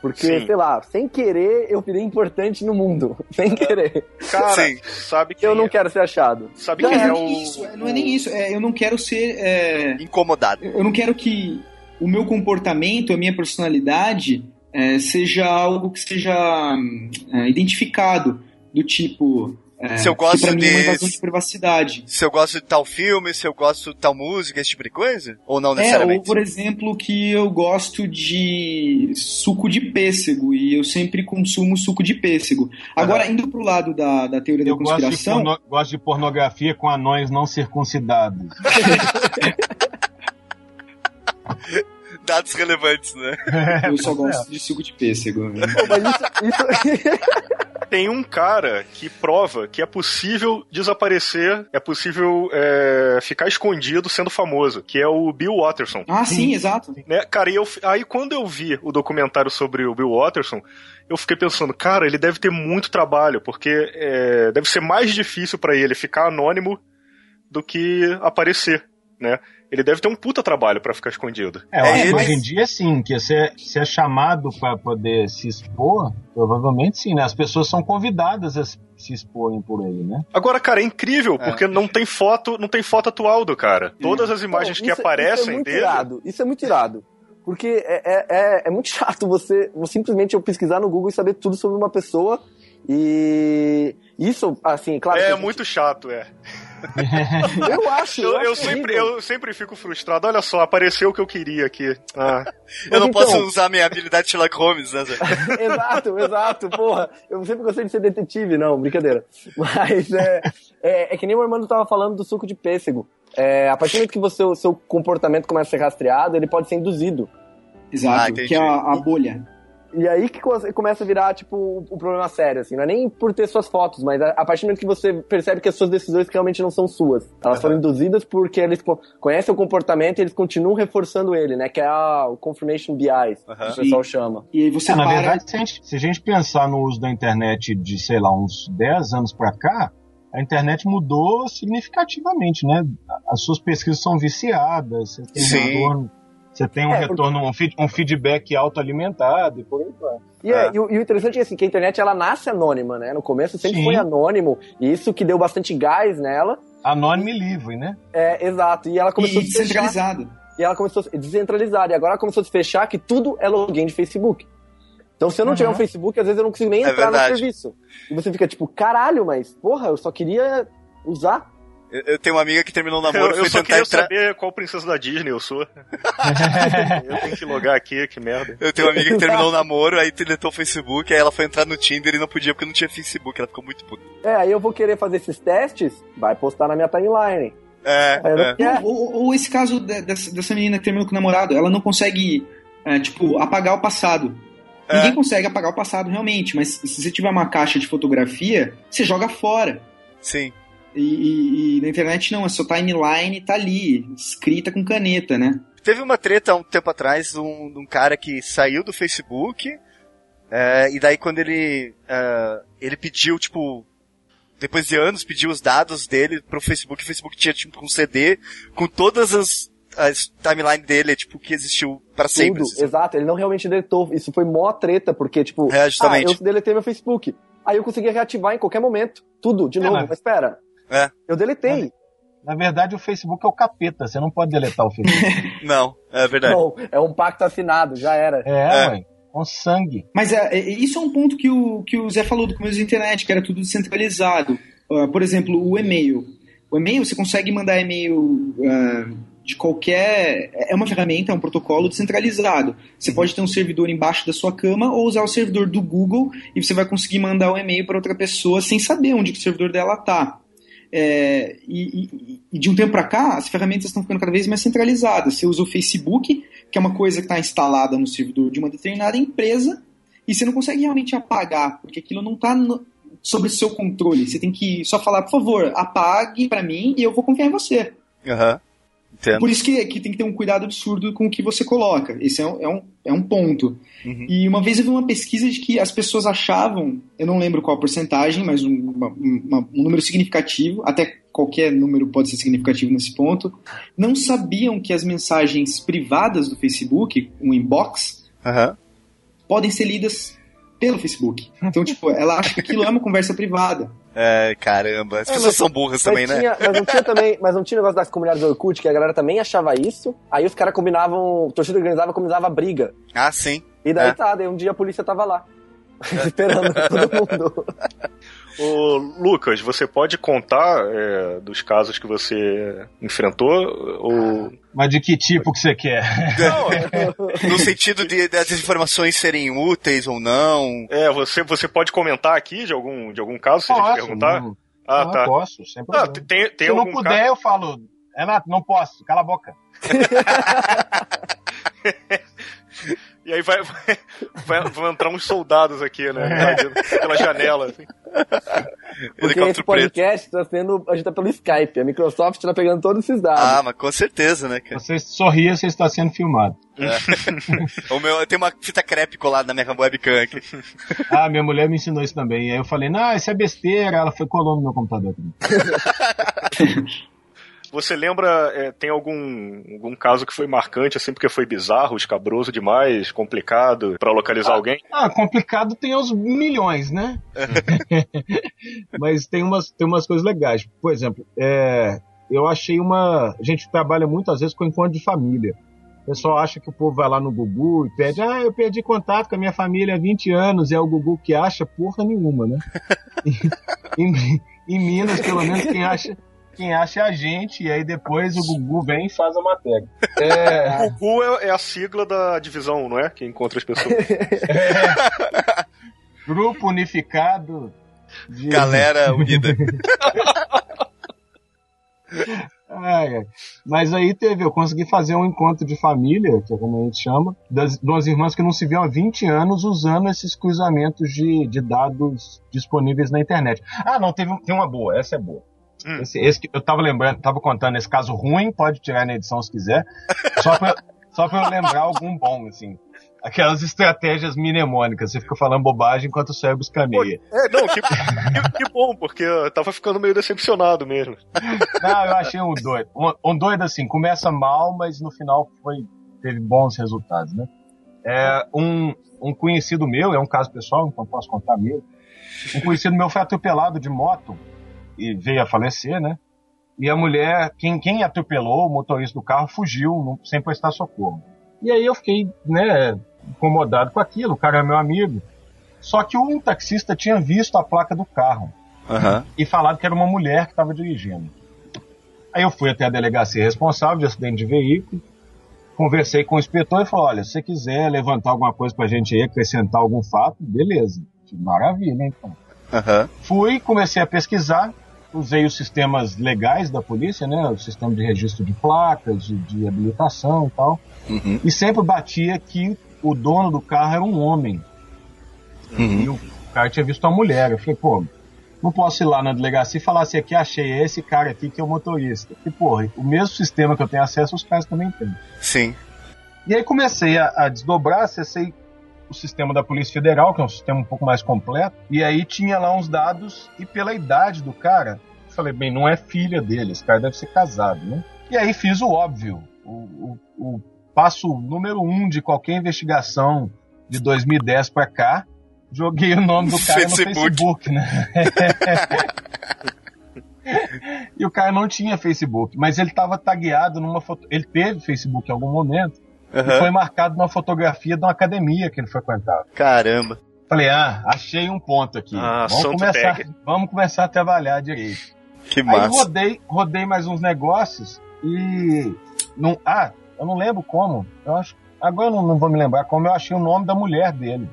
Porque, Sim. sei lá, sem querer, eu virei importante no mundo. (laughs) Sem querer. Cara, Sim. sabe que. Eu não quero ser achado. Sabe que é, é o. Isso, não é nem isso. É, eu não quero ser. É... Incomodado. Eu não quero que o meu comportamento, a minha personalidade é, seja algo que seja é, identificado, do tipo. É, se eu gosto de... É de privacidade. Se eu gosto de tal filme, se eu gosto de tal música, esse tipo de coisa? Ou não necessariamente? É, ou por exemplo, que eu gosto de suco de pêssego e eu sempre consumo suco de pêssego. Agora, indo pro lado da, da teoria eu da conspiração... Gosto de, porno... gosto de pornografia com anões não circuncidados. (laughs) Dados relevantes, né? (laughs) Eu só gosto de suco de pêssego. Né? Mas isso, isso... (laughs) Tem um cara que prova que é possível desaparecer, é possível é, ficar escondido sendo famoso, que é o Bill Watterson. Ah, sim, exato. Né? Cara, e eu, aí quando eu vi o documentário sobre o Bill Watterson, eu fiquei pensando, cara, ele deve ter muito trabalho, porque é, deve ser mais difícil para ele ficar anônimo do que aparecer, né? Ele deve ter um puta trabalho para ficar escondido. É, é hoje em dia sim, que se é, se é chamado para poder se expor, provavelmente sim, né? As pessoas são convidadas a se exporem por aí, né? Agora, cara, é incrível, é. porque não tem foto, não tem foto atual do cara. Todas as imagens que aparecem isso é muito dele. Irado. Isso é muito irado. Porque é, é, é, é muito chato você, você simplesmente eu pesquisar no Google e saber tudo sobre uma pessoa. E isso, assim, claro. É gente... muito chato, é. (laughs) eu acho. Eu, eu, sempre, eu sempre fico frustrado. Olha só, apareceu o que eu queria aqui. Ah. eu não então... posso usar minha habilidade de Sherlock Holmes, né? (laughs) exato, exato. Porra, eu sempre gostei de ser detetive, não, brincadeira. Mas é, é, é que nem o Armando tava falando do suco de pêssego. É, a partir do momento que você, o seu comportamento começa a ser rastreado, ele pode ser induzido. Exato, ah, que é a, a bolha. E aí que começa a virar, tipo, o um problema sério, assim. Não é nem por ter suas fotos, mas a, partir do momento que você percebe que as suas decisões realmente não são suas. Elas uhum. foram induzidas porque eles conhecem o comportamento e eles continuam reforçando ele, né? Que é a, o confirmation bias, uhum. que o pessoal e, chama. E aí você é, para... Na verdade, se a, gente, se a gente pensar no uso da internet de, sei lá, uns 10 anos pra cá, a internet mudou significativamente, né? As suas pesquisas são viciadas, você tem Sim. um retorno você tem um é, retorno, porque... um, feed, um feedback autoalimentado e por aí vai. E, é. e, o, e, o, interessante é assim, que a internet ela nasce anônima, né? No começo sempre Sim. foi anônimo, e isso que deu bastante gás nela. Anônimo e livre, né? É, exato. E ela começou e a se descentralizado. E ela começou a descentralizada. E agora ela começou a se fechar que tudo é login de Facebook. Então, se eu não uhum. tiver um Facebook, às vezes eu não consigo nem é entrar verdade. no serviço. E você fica tipo, caralho, mas, porra, eu só queria usar. Eu, tenho uma amiga que terminou o namoro. Eu, eu só queria entrar... saber qual princesa da Disney eu sou. (laughs) eu tenho que logar aqui, que merda. Eu tenho uma amiga que terminou o namoro, aí deletou o Facebook, aí ela foi entrar no Tinder e não podia porque não tinha Facebook. Ela ficou muito puta. É, aí eu vou querer fazer esses testes, vai postar na minha timeline. É. é. Ou, ou, esse caso dessa, dessa menina que terminou com o namorado, ela não consegue, é, tipo, apagar o passado. É. Ninguém consegue apagar o passado realmente, mas se você tiver uma caixa de fotografia, você joga fora. Sim. E, e, e, na internet não, a sua timeline tá ali, escrita com caneta, né? Teve uma treta há um tempo atrás de um, de um cara que saiu do Facebook, é, e daí quando ele, é, ele pediu, tipo, depois de anos, pediu os dados dele pro Facebook, o Facebook tinha, tipo, um CD com todas as, as timeline dele, tipo, que existiu para sempre. Assim. Exato, ele não realmente deletou. Isso foi mó treta, porque, tipo, é, justamente. ah, eu deletei meu Facebook. Aí eu conseguia reativar em qualquer momento. Tudo, de é, novo. Mas... mas espera, é. Eu deletei. Na verdade, o Facebook é o capeta, você não pode deletar o Facebook. (laughs) não, é verdade. Não, é um pacto assinado, já era. É, é. mãe. Com sangue. Mas é, é, isso é um ponto que o, que o Zé falou do começo da internet, que era tudo descentralizado. Uh, por exemplo, o e-mail. O e-mail, você consegue mandar e-mail uh, de qualquer. É uma ferramenta, é um protocolo descentralizado. Você uhum. pode ter um servidor embaixo da sua cama ou usar o servidor do Google e você vai conseguir mandar um e-mail para outra pessoa sem saber onde o servidor dela está. É, e, e, de um tempo para cá, as ferramentas estão ficando cada vez mais centralizadas. Você usa o Facebook, que é uma coisa que está instalada no servidor de uma determinada empresa, e você não consegue realmente apagar, porque aquilo não está sobre seu controle. Você tem que só falar, por favor, apague para mim e eu vou confiar em você. Uhum. Entendo. Por isso que, que tem que ter um cuidado absurdo com o que você coloca. Esse é um, é um, é um ponto. Uhum. E uma vez eu vi uma pesquisa de que as pessoas achavam, eu não lembro qual a porcentagem, mas um, uma, uma, um número significativo, até qualquer número pode ser significativo nesse ponto, não sabiam que as mensagens privadas do Facebook, um inbox, uhum. podem ser lidas pelo Facebook. Então, tipo, ela acha que aquilo é uma conversa privada. É, caramba. As é, pessoas são burras também, né? tinha, né? Mas não tinha também, mas não tinha negócio das comunidades do Orkut, que a galera também achava isso. Aí os caras combinavam, torcida organizava, combinava briga. Ah, sim. E daí é. tá, daí um dia a polícia tava lá. (laughs) esperando todo mundo. Ô, Lucas, você pode contar é, dos casos que você enfrentou? Ou... Mas de que tipo que você quer? Não, (laughs) no sentido de das informações serem úteis ou não. É, você, você pode comentar aqui de algum, de algum caso, se posso, a gente perguntar? Não, ah, não, tá. posso, sem problema. Ah, tem, tem se não puder, caso? eu falo, Renato, não posso, cala a boca. (laughs) E aí vai, (laughs) vai, vai, vão entrar uns soldados aqui, né? Pela janela. Assim. Porque esse podcast está sendo. A gente tá pelo Skype. A Microsoft está pegando todos esses dados. Ah, mas com certeza, né, cara? Você sorria, você está sendo filmado. É. (laughs) o meu, tem uma fita crepe colada na minha webcam aqui. (laughs) Ah, minha mulher me ensinou isso também. E aí eu falei, não, isso é besteira. Ela foi colando no meu computador também. Você lembra, é, tem algum, algum caso que foi marcante, assim, porque foi bizarro, escabroso demais, complicado para localizar ah, alguém? Ah, complicado tem os milhões, né? (laughs) Mas tem umas, tem umas coisas legais. Por exemplo, é, eu achei uma. A gente trabalha muitas vezes com encontro de família. O pessoal acha que o povo vai lá no Gugu e pede, ah, eu perdi contato com a minha família há 20 anos, e é o Gugu que acha porra nenhuma, né? (laughs) em, em Minas, pelo menos, quem acha, quem acha é a gente, e aí depois o Gugu vem e faz a matéria. É... O (laughs) Gugu é, é, a sigla da divisão, não é? Que encontra as pessoas. É. (laughs) Grupo Unificado. De... Galera Unida. (laughs) É, mas aí teve, eu consegui fazer um encontro de família, que é como a gente chama, das duas irmãs que não se viam há 20 anos usando esses cruzamentos de, de dados disponíveis na internet. Ah, não, teve, tem uma boa, essa é boa. Hum. Esse, esse, eu tava lembrando, tava contando esse caso ruim, pode tirar na edição se quiser. Só pra, (laughs) só pra eu lembrar algum bom, assim. Aquelas estratégias mnemônicas, você fica falando bobagem enquanto o cérebro escaneia. É, não, que, que, que, bom, porque eu tava ficando meio decepcionado mesmo. (laughs) Não, eu achei um doido. Um, um doido assim, começa mal, mas no final foi, teve bons resultados, né? É, um, um conhecido meu, é um caso pessoal, então posso contar mesmo. Um conhecido meu foi atropelado de moto veio a falecer, né? E a mulher, quem, quem atropelou, o motorista do carro, fugiu não, sem prestar socorro. E aí eu fiquei, né, incomodado com aquilo, o cara é meu amigo. Só que um taxista tinha visto a placa do carro uhum. e falado que era uma mulher que estava dirigindo. Aí eu fui até a delegacia responsável de acidente de veículo, conversei com o inspetor e falou: olha, se você quiser levantar alguma coisa pra gente aí, acrescentar algum fato, beleza. Maravilha, então. Uhum. Fui, comecei a pesquisar, usei os sistemas legais da polícia, né? O sistema de registro de placas, de, de habilitação e tal. Uhum. E sempre batia que o dono do carro era um homem. Uhum. E o cara tinha visto uma mulher. Eu falei, pô, não posso ir lá na delegacia e falar assim, aqui achei esse cara aqui que é o motorista. E, porra, o mesmo sistema que eu tenho acesso, os caras também têm. Sim. E aí comecei a, a desdobrar, acessei o sistema da Polícia Federal, que é um sistema um pouco mais completo, e aí tinha lá uns dados, e pela idade do cara, falei, bem, não é filha dele, esse cara deve ser casado, né? E aí fiz o óbvio, o, o, o passo número um de qualquer investigação de 2010 para cá, joguei o nome do (laughs) cara Facebook. no Facebook, né? (laughs) e o cara não tinha Facebook, mas ele estava tagueado numa foto. Ele teve Facebook em algum momento, Uhum. E foi marcado numa fotografia de uma academia que ele frequentava. Caramba. Falei, ah, achei um ponto aqui. Ah, vamos, começar, vamos começar a trabalhar direito. Que massa. Aí rodei, rodei mais uns negócios e Não, ah, eu não lembro como. Eu acho, agora eu não, não vou me lembrar como eu achei o nome da mulher dele.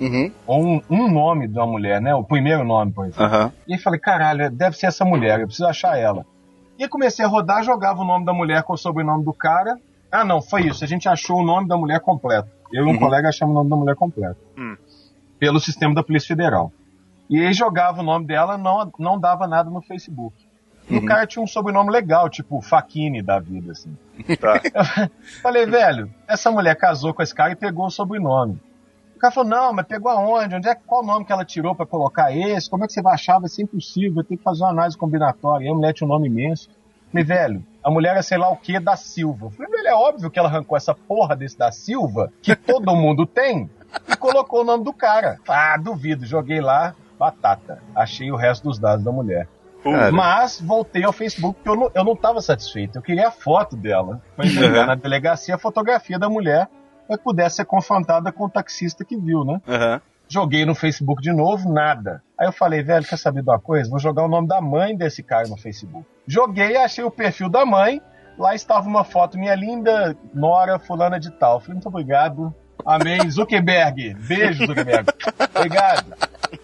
Uhum. Ou um, um nome da mulher, né? O primeiro nome, por exemplo. Aham. E falei, caralho, deve ser essa mulher, eu preciso achar ela. E comecei a rodar, jogava o nome da mulher com o sobrenome do cara. Ah, não, foi isso. A gente achou o nome da mulher completo. Eu e um colega achamos o nome da mulher completo. Hum. Pelo sistema da Polícia Federal. E aí jogava o nome dela, não, não dava nada no Facebook. E o cara tinha um sobrenome legal, tipo Faquini da vida, assim. Tá. (laughs) Eu falei, velho, essa mulher casou com esse cara e pegou o sobrenome. O cara falou, não, mas pegou aonde? Onde é, qual nome que ela tirou pra colocar esse? Como é que você vai achar? Vai ser impossível, tem que fazer uma análise combinatória. E a mulher tinha um nome imenso. Falei, velho, a mulher era sei lá o que da Silva. Falei, velho, é óbvio que ela arrancou essa porra desse da Silva, que todo mundo tem, e colocou o nome do cara. Ah, duvido, joguei lá, batata. Achei o resto dos dados da mulher. Cara. Mas voltei ao Facebook porque eu não, eu não tava satisfeito. Eu queria a foto dela. (laughs) Entregar Uhum. na delegacia a fotografia da mulher para que pudesse ser confrontada com o taxista que viu, né? Aham. Joguei no Facebook de novo, nada. Aí eu falei, velho, quer saber de uma coisa? Vou jogar o nome da mãe desse cara no Facebook. Joguei, achei o perfil da mãe. Lá estava uma foto, minha linda Nora fulana de tal. Falei, muito obrigado. Amém. (laughs) Zuckerberg. Beijo, Zuckerberg. Obrigado.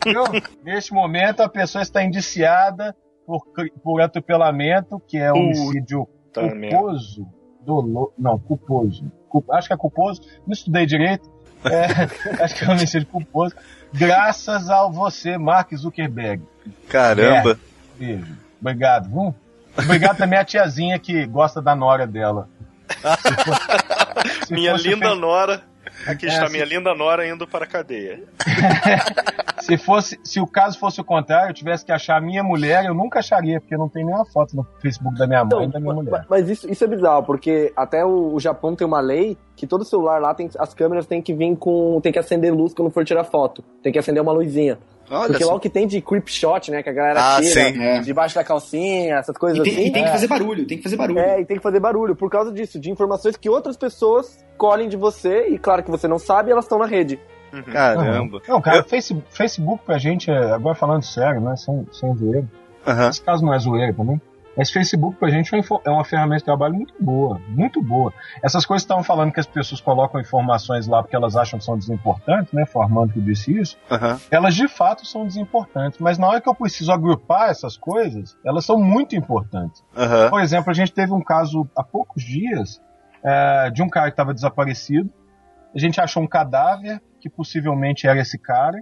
Viu? Neste momento, a pessoa está indiciada por, por atropelamento, que é Puta homicídio culposo. Dolo... Não, culposo. Cu- Acho que é culposo. Não estudei direito. É, (laughs) acho que é homicídio culposo. Graças a você, Mark Zuckerberg. Caramba. Beijo. Obrigado, viu? Obrigado também à tiazinha que gosta da nora dela. (laughs) Se Minha linda fe- Nora. Aqui É, está se- minha linda Nora indo para a cadeia. (laughs) Se, fosse, se o caso fosse o contrário, eu tivesse que achar a minha mulher, eu nunca acharia, porque não tem nenhuma foto no Facebook da minha mãe e da minha mulher. mas isso, isso é bizarro, porque até o, o Japão tem uma lei que todo celular lá, tem, as câmeras tem que vir com. tem que acender luz quando for tirar foto. Tem que acender uma luzinha. Olha porque lá só. o que tem de creep shot, né? Que a galera Ah, tira sim. É. debaixo da calcinha, essas coisas E tem, assim. e tem que é. fazer barulho, tem que fazer barulho. É, e tem que fazer barulho por causa disso, de informações que outras pessoas colhem de você, e claro que você não sabe, elas estão na rede. Caramba. Não, cara, Face- Facebook pra gente, é- agora falando sério, né? Sem, sem zoeira. Aham. Esse caso não é zoeira também. Mas Facebook pra gente é uma é uma ferramenta de trabalho muito boa, muito boa. Essas coisas que estavam falando que as pessoas colocam informações lá porque elas acham que são desimportantes, né? Formando que disse isso. Aham. Elas de fato são desimportantes, mas na hora que eu preciso agrupar essas coisas, elas são muito importantes. Aham. Por exemplo, a gente teve um caso há poucos dias é, de um cara que estava desaparecido. A gente achou um cadáver que possivelmente era esse cara,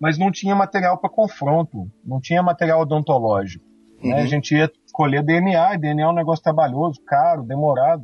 mas não tinha material para confronto, não tinha material odontológico. né? Uhum. A gente ia colher DNA, e DNA é um negócio trabalhoso, caro, demorado.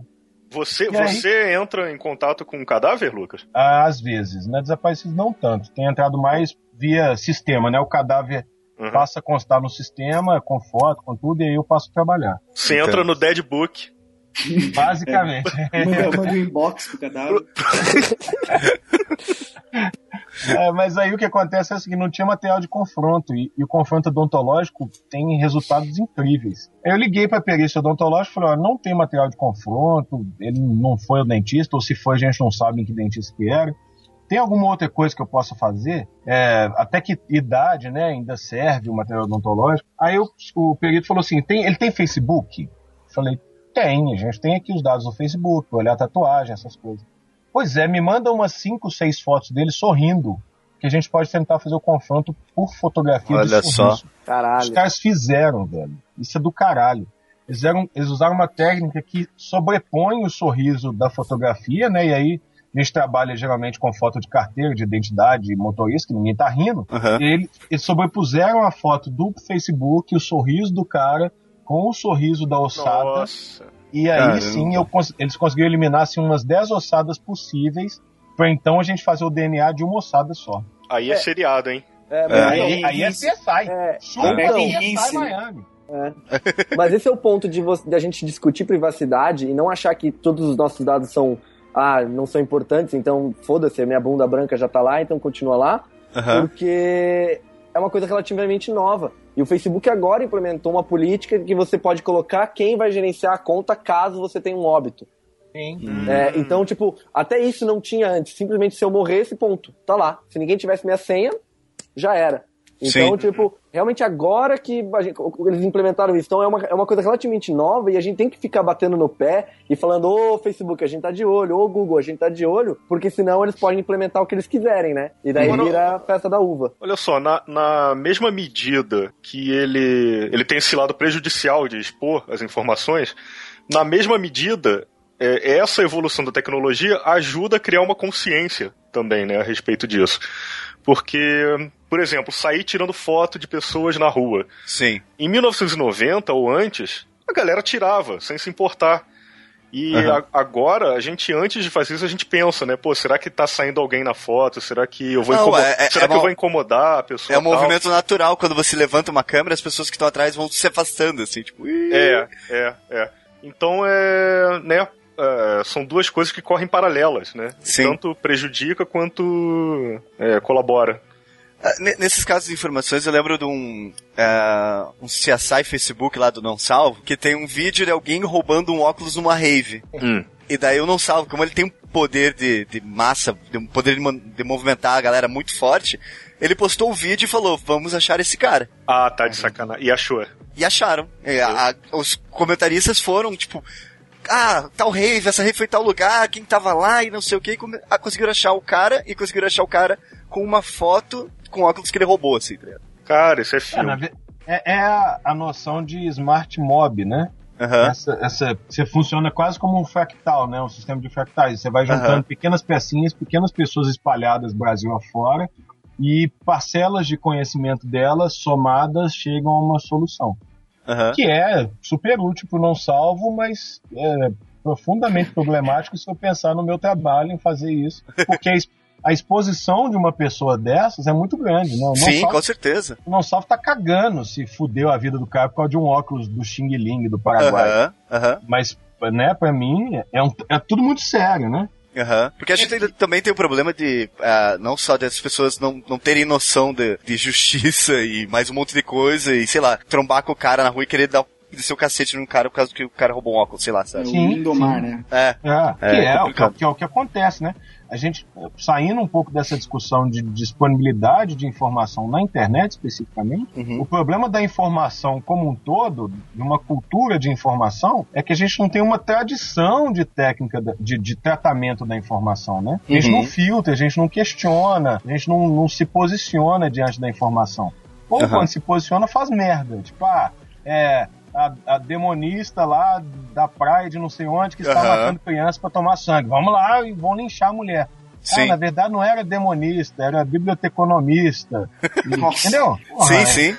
Você, E aí? você entra em contato com um cadáver, Lucas? Às vezes, né? Desaparecidos não tanto. Tem entrado mais via sistema, né? O cadáver Uhum. passa a constar no sistema, com foto, com tudo, e aí eu passo a trabalhar. Você entra no Dead Book. (laughs) Basicamente. (laughs) Manda um inbox pro cadáver. (laughs) (laughs) É, mas aí o que acontece é o seguinte, não tinha material de confronto, e, e o confronto odontológico tem resultados incríveis. Eu liguei para a perícia odontológica e falei, olha, não tem material de confronto, ele não foi o dentista, ou se foi a gente não sabe em que dentista que era. Tem alguma outra coisa que eu possa fazer? É, até que idade, né, ainda serve o material odontológico? Aí eu- o perito falou assim, tem, ele tem Facebook? Eu falei, tem, a gente tem aqui os dados do Facebook, olhar a tatuagem, essas coisas. Pois é, me manda umas 5, 6 fotos dele sorrindo, que a gente pode tentar fazer o confronto por fotografia Olha de só. sorriso. Os Caralho. caras fizeram, velho. Isso é do caralho. Eles, eram, eles usaram uma técnica que sobrepõe o sorriso da fotografia, né? E aí a gente trabalha geralmente com foto de carteira, de identidade, de motorista, que ninguém tá rindo. E eles, eles sobrepuseram a foto do Facebook, o sorriso do cara, com o sorriso da ossada. Nossa. E aí Caramba. sim eu cons- eles conseguiram eliminar assim, umas 10 ossadas possíveis, pra então a gente fazer o DNA de uma ossada só. Aí é, seriado, hein? É, mas, É. Aí, Aí- é CSI. é, Chupa então, CSI Miami. Mas esse é o ponto de, de a gente discutir privacidade e não achar que todos os nossos dados são ah, não são importantes, então foda-se, a minha bunda branca já tá lá, então continua lá, Aham. porque é uma coisa relativamente nova. E o Facebook agora implementou uma política que você pode colocar quem vai gerenciar a conta caso você tenha um óbito. Sim. É, então, tipo, até isso não tinha antes. Simplesmente se eu morresse, ponto. Tá lá. Se ninguém tivesse minha senha, já era. Então, Sim. tipo, realmente agora que gente, eles implementaram isso. Então é uma, é uma coisa relativamente nova e a gente tem que ficar batendo no pé e falando, ô Facebook, a gente tá de olho, ô Google, a gente tá de olho, porque senão eles podem implementar o que eles quiserem, né? E daí Mano, vira a festa da uva. Olha só, na, na mesma medida que ele, ele tem esse lado prejudicial de expor as informações, na mesma medida, é, essa evolução da tecnologia ajuda a criar uma consciência também, né, a respeito disso. Porque, por exemplo, sair tirando foto de pessoas na rua. Sim. Em 1990 ou antes, a galera tirava, sem se importar. E uhum. a, agora, a gente, antes de fazer isso, a gente pensa, né? Pô, será que tá saindo alguém na foto? Será que eu vou, Não, incomodar, é, é, será é que uma... eu vou incomodar a pessoa? É um tal? movimento natural. Quando você levanta uma câmera, as pessoas que estão atrás vão se afastando, assim, tipo... É, é, é. Então, é... né? Uh, são duas coisas que correm paralelas, né? Sim. Tanto prejudica quanto é, colabora. Uh, nesses casos de informações, eu lembro de um, uh, um CSI Facebook lá do Não Salvo, que tem um vídeo de alguém roubando um óculos numa rave. Hum. E daí eu não salvo, como ele tem um poder de, de massa, um poder de, de, movimentar a galera muito forte, ele postou o vídeo e falou, vamos achar esse cara. Ah, tá de sacanagem. E achou. E acharam. E a, a, os comentaristas foram, tipo, ah, tal rave, essa rave foi tal lugar, quem tava lá e não sei o que, ah, conseguiram achar o cara e conseguiram achar o cara com uma foto com óculos que ele roubou, assim, tá Cara, isso é filme. É, é, a, a noção de smart mob, né? Uhum. Essa, essa, você funciona quase como um fractal, né? Um sistema de fractais. Você vai juntando uhum. pequenas pecinhas, pequenas pessoas espalhadas Brasil afora, e parcelas de conhecimento delas somadas chegam a uma solução. Uhum. Que é super útil para o não salvo, mas é profundamente problemático se eu pensar no meu trabalho em fazer isso. Porque a, exposição de uma pessoa dessas é muito grande. Não, Sim, salvo, com certeza. O não salvo tá cagando se fudeu a vida do cara por causa de um óculos do Xing Ling do Paraguai. Uhum. Mas, né, para mim, é, um, é tudo muito sério, né? Uhum. Porque a gente também tem o problema de uh, não só das pessoas não, não terem noção de, de justiça e mais um monte de coisa e, sei lá, trombar com o cara na rua e querer dar descer o cacete num cara por causa que o cara roubou um óculos, sei lá, sabe? Sim, domar, né? É. é, é, que, é, é o que, que, é o que acontece, né? A gente, saindo um pouco dessa discussão de disponibilidade de informação na internet especificamente, uhum. o problema da informação como um todo, de uma cultura de informação, é que a gente não tem uma tradição de técnica de, de tratamento da informação, né? A gente uhum. não filtra, a gente não questiona, a gente não, não se posiciona diante da informação. Ou uhum. quando se posiciona, faz merda. Tipo, ah, é, a, a, demonista lá da praia de não sei onde que está uhum. matando crianças para tomar sangue. Vamos lá e vão linchar a mulher. Sim. Ah, na verdade não era demonista, era biblioteconomista. (laughs) Entendeu? Porra, sim, é. sim.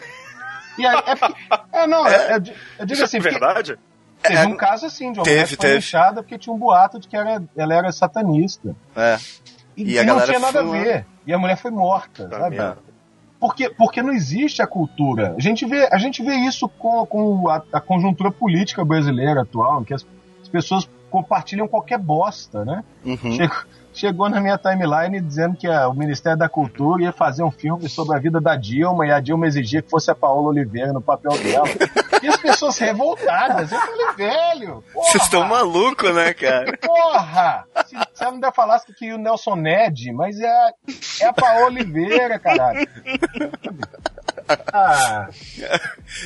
E aí, é, é, não, é, eu, eu digo assim. (laughs) É verdade? Teve é, um caso assim, de uma teve, mulher que foi linchada porque tinha um boato de que era, ela era satanista. É. E, e não tinha nada a ver. E a mulher foi morta, tá sabe? Merda. Porque, porque não existe a cultura. A gente vê, a gente vê isso com, com a, a conjuntura política brasileira atual, em que as, as pessoas compartilham qualquer bosta, né? Uhum. Chegou, chegou na minha timeline dizendo que a, o Ministério da Cultura ia fazer um filme sobre a vida da Dilma e a Dilma exigia que fosse a Paola Oliveira no papel dela. e as pessoas revoltadas. Eu falei, velho. Vocês estão malucos, né, cara? Porra! Se você não der falasse que o Nelson Ned, mas é, é a Paola Oliveira, caralho. Ah.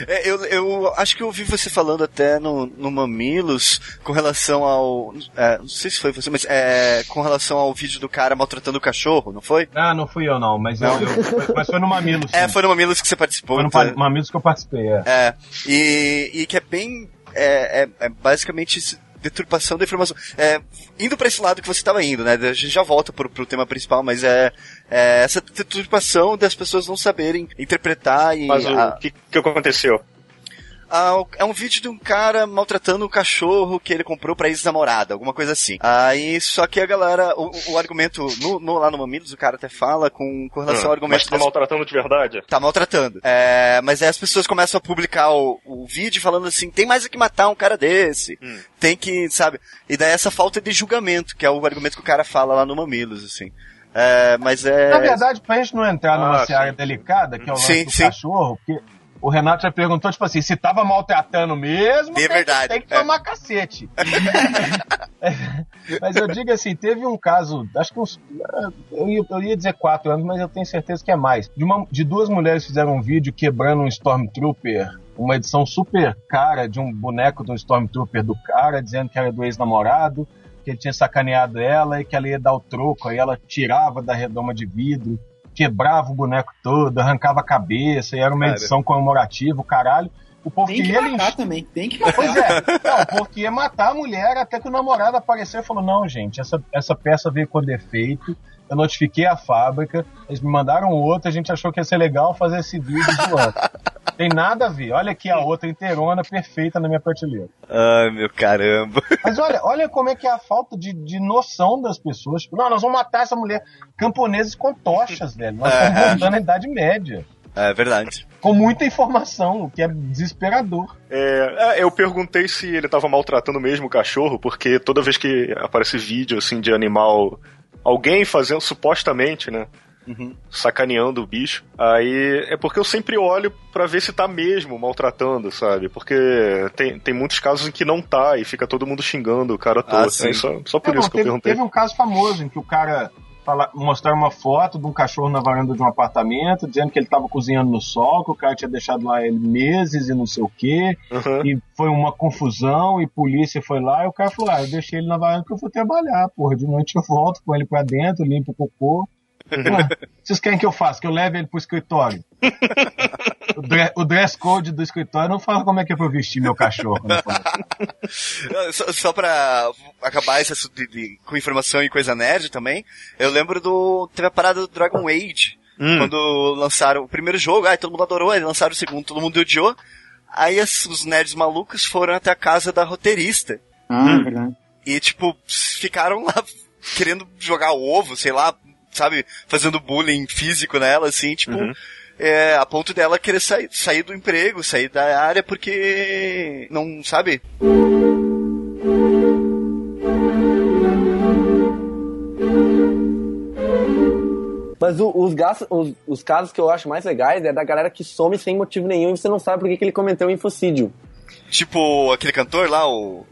É, eu, eu acho que eu ouvi você falando até no, no Mamilos com relação ao. É, não sei se foi você, mas é, com relação ao vídeo do cara maltratando o cachorro, não foi? Ah, não fui eu não, mas, não. Eu, eu, mas foi no Mamilos. É, foi no Mamilos que você participou. Foi no então. Mamilos que eu participei, é. É, e, e que é bem. É, é, é basicamente deturpação da informação. É, indo para esse lado que você estava indo, né? A gente já volta pro, pro tema principal, mas é, é essa deturpação das pessoas não saberem interpretar e. Mas o que, que aconteceu? Ah, é um vídeo de um cara maltratando um cachorro que ele comprou pra ex-namorada, alguma coisa assim. Aí, só que a galera, o, o argumento, no, no, lá no Mamilos, o cara até fala com, com relação ao argumento... Mas tá das... maltratando de verdade? Tá maltratando. É, mas aí as pessoas começam a publicar o, o vídeo falando assim, tem mais é que matar um cara desse. Hum. Tem que, sabe? E daí essa falta de julgamento, que é o argumento que o cara fala lá no Mamilos, assim. É, mas é... Na verdade, pra gente não entrar numa ah, seara delicada, que é o lance sim, do sim. cachorro, porque o Renato já perguntou, tipo assim, se tava maltratando mesmo, é tem, verdade. tem que tomar (laughs) é. cacete. mas eu digo assim, teve um caso, acho que uns, eu, ia, eu ia dizer quatro anos, mas eu tenho certeza que é mais. De, uma, de duas mulheres fizeram um vídeo quebrando um Stormtrooper uma edição super cara de um boneco do Stormtrooper do cara, dizendo que era do ex-namorado, que ele tinha sacaneado ela e que ela ia dar o troco. Aí ela tirava da redoma de vidro, quebrava o boneco todo, arrancava a cabeça, e era uma edição comemorativa, o caralho. O povo tem que matar também, tem que matar. Pois é, não, o povo ia matar a mulher até que o namorado apareceu e falou: Não, gente, essa, essa peça veio com defeito. Eu notifiquei a fábrica, eles me mandaram outra, a gente achou que ia ser legal fazer esse vídeo zoando. (laughs) Tem nada a ver. Olha aqui a outra inteirona perfeita na minha prateleira. Ai, meu caramba. Mas olha, olha como é que é a falta de, de noção das pessoas. Tipo, não, nós vamos matar essa mulher. Camponeses com tochas, velho. Nós estamos é. voltando à Idade Média. É verdade. Com muita informação, o que é desesperador. É, é eu perguntei se ele estava maltratando mesmo o cachorro, porque toda vez que aparece vídeo assim de animal, alguém fazendo supostamente, né? Uhum. sacaneando o bicho. Aí é porque eu sempre olho para ver se tá mesmo maltratando, sabe? Porque tem, tem muitos casos em que não tá e fica todo mundo xingando o cara todo. Ah, assim, só, só por é, isso não, que teve, eu perguntei. Teve um caso famoso em que o cara fala, mostrar uma foto de um cachorro na varanda de um apartamento, dizendo que ele estava cozinhando no sol, que o cara tinha deixado lá ele meses e não sei o quê, uhum. e foi uma confusão, e polícia foi lá, e o cara falou, ah, eu deixei ele na varanda porque eu vou trabalhar, porra, de noite eu volto com ele pra dentro, limpo o cocô, vocês querem que eu faça? Que eu leve ele pro escritório? o, dress, o, dress code do escritório não fala como é que é pra eu vestir meu cachorro. só, só pra acabar esse assunto de, de, com informação e coisa nerd também, eu lembro do. Teve a parada do Dragon Age. Hum. Quando lançaram o primeiro jogo, aí todo mundo adorou, aí lançaram o segundo, todo mundo odiou. Aí as, os nerds malucos foram até a casa da roteirista. Ah, hum. verdade. E, tipo, ficaram lá (laughs) querendo jogar ovo, sei lá, sabe, fazendo bullying físico nela, assim, tipo, uhum. é, a ponto dela querer sair, sair do emprego, sair da área porque não, sabe? Mas o, os, gastos, os, os, casos que eu acho mais legais é da galera que some sem motivo nenhum e você não sabe por que, que ele cometeu um infocídio. Tipo aquele cantor lá, o.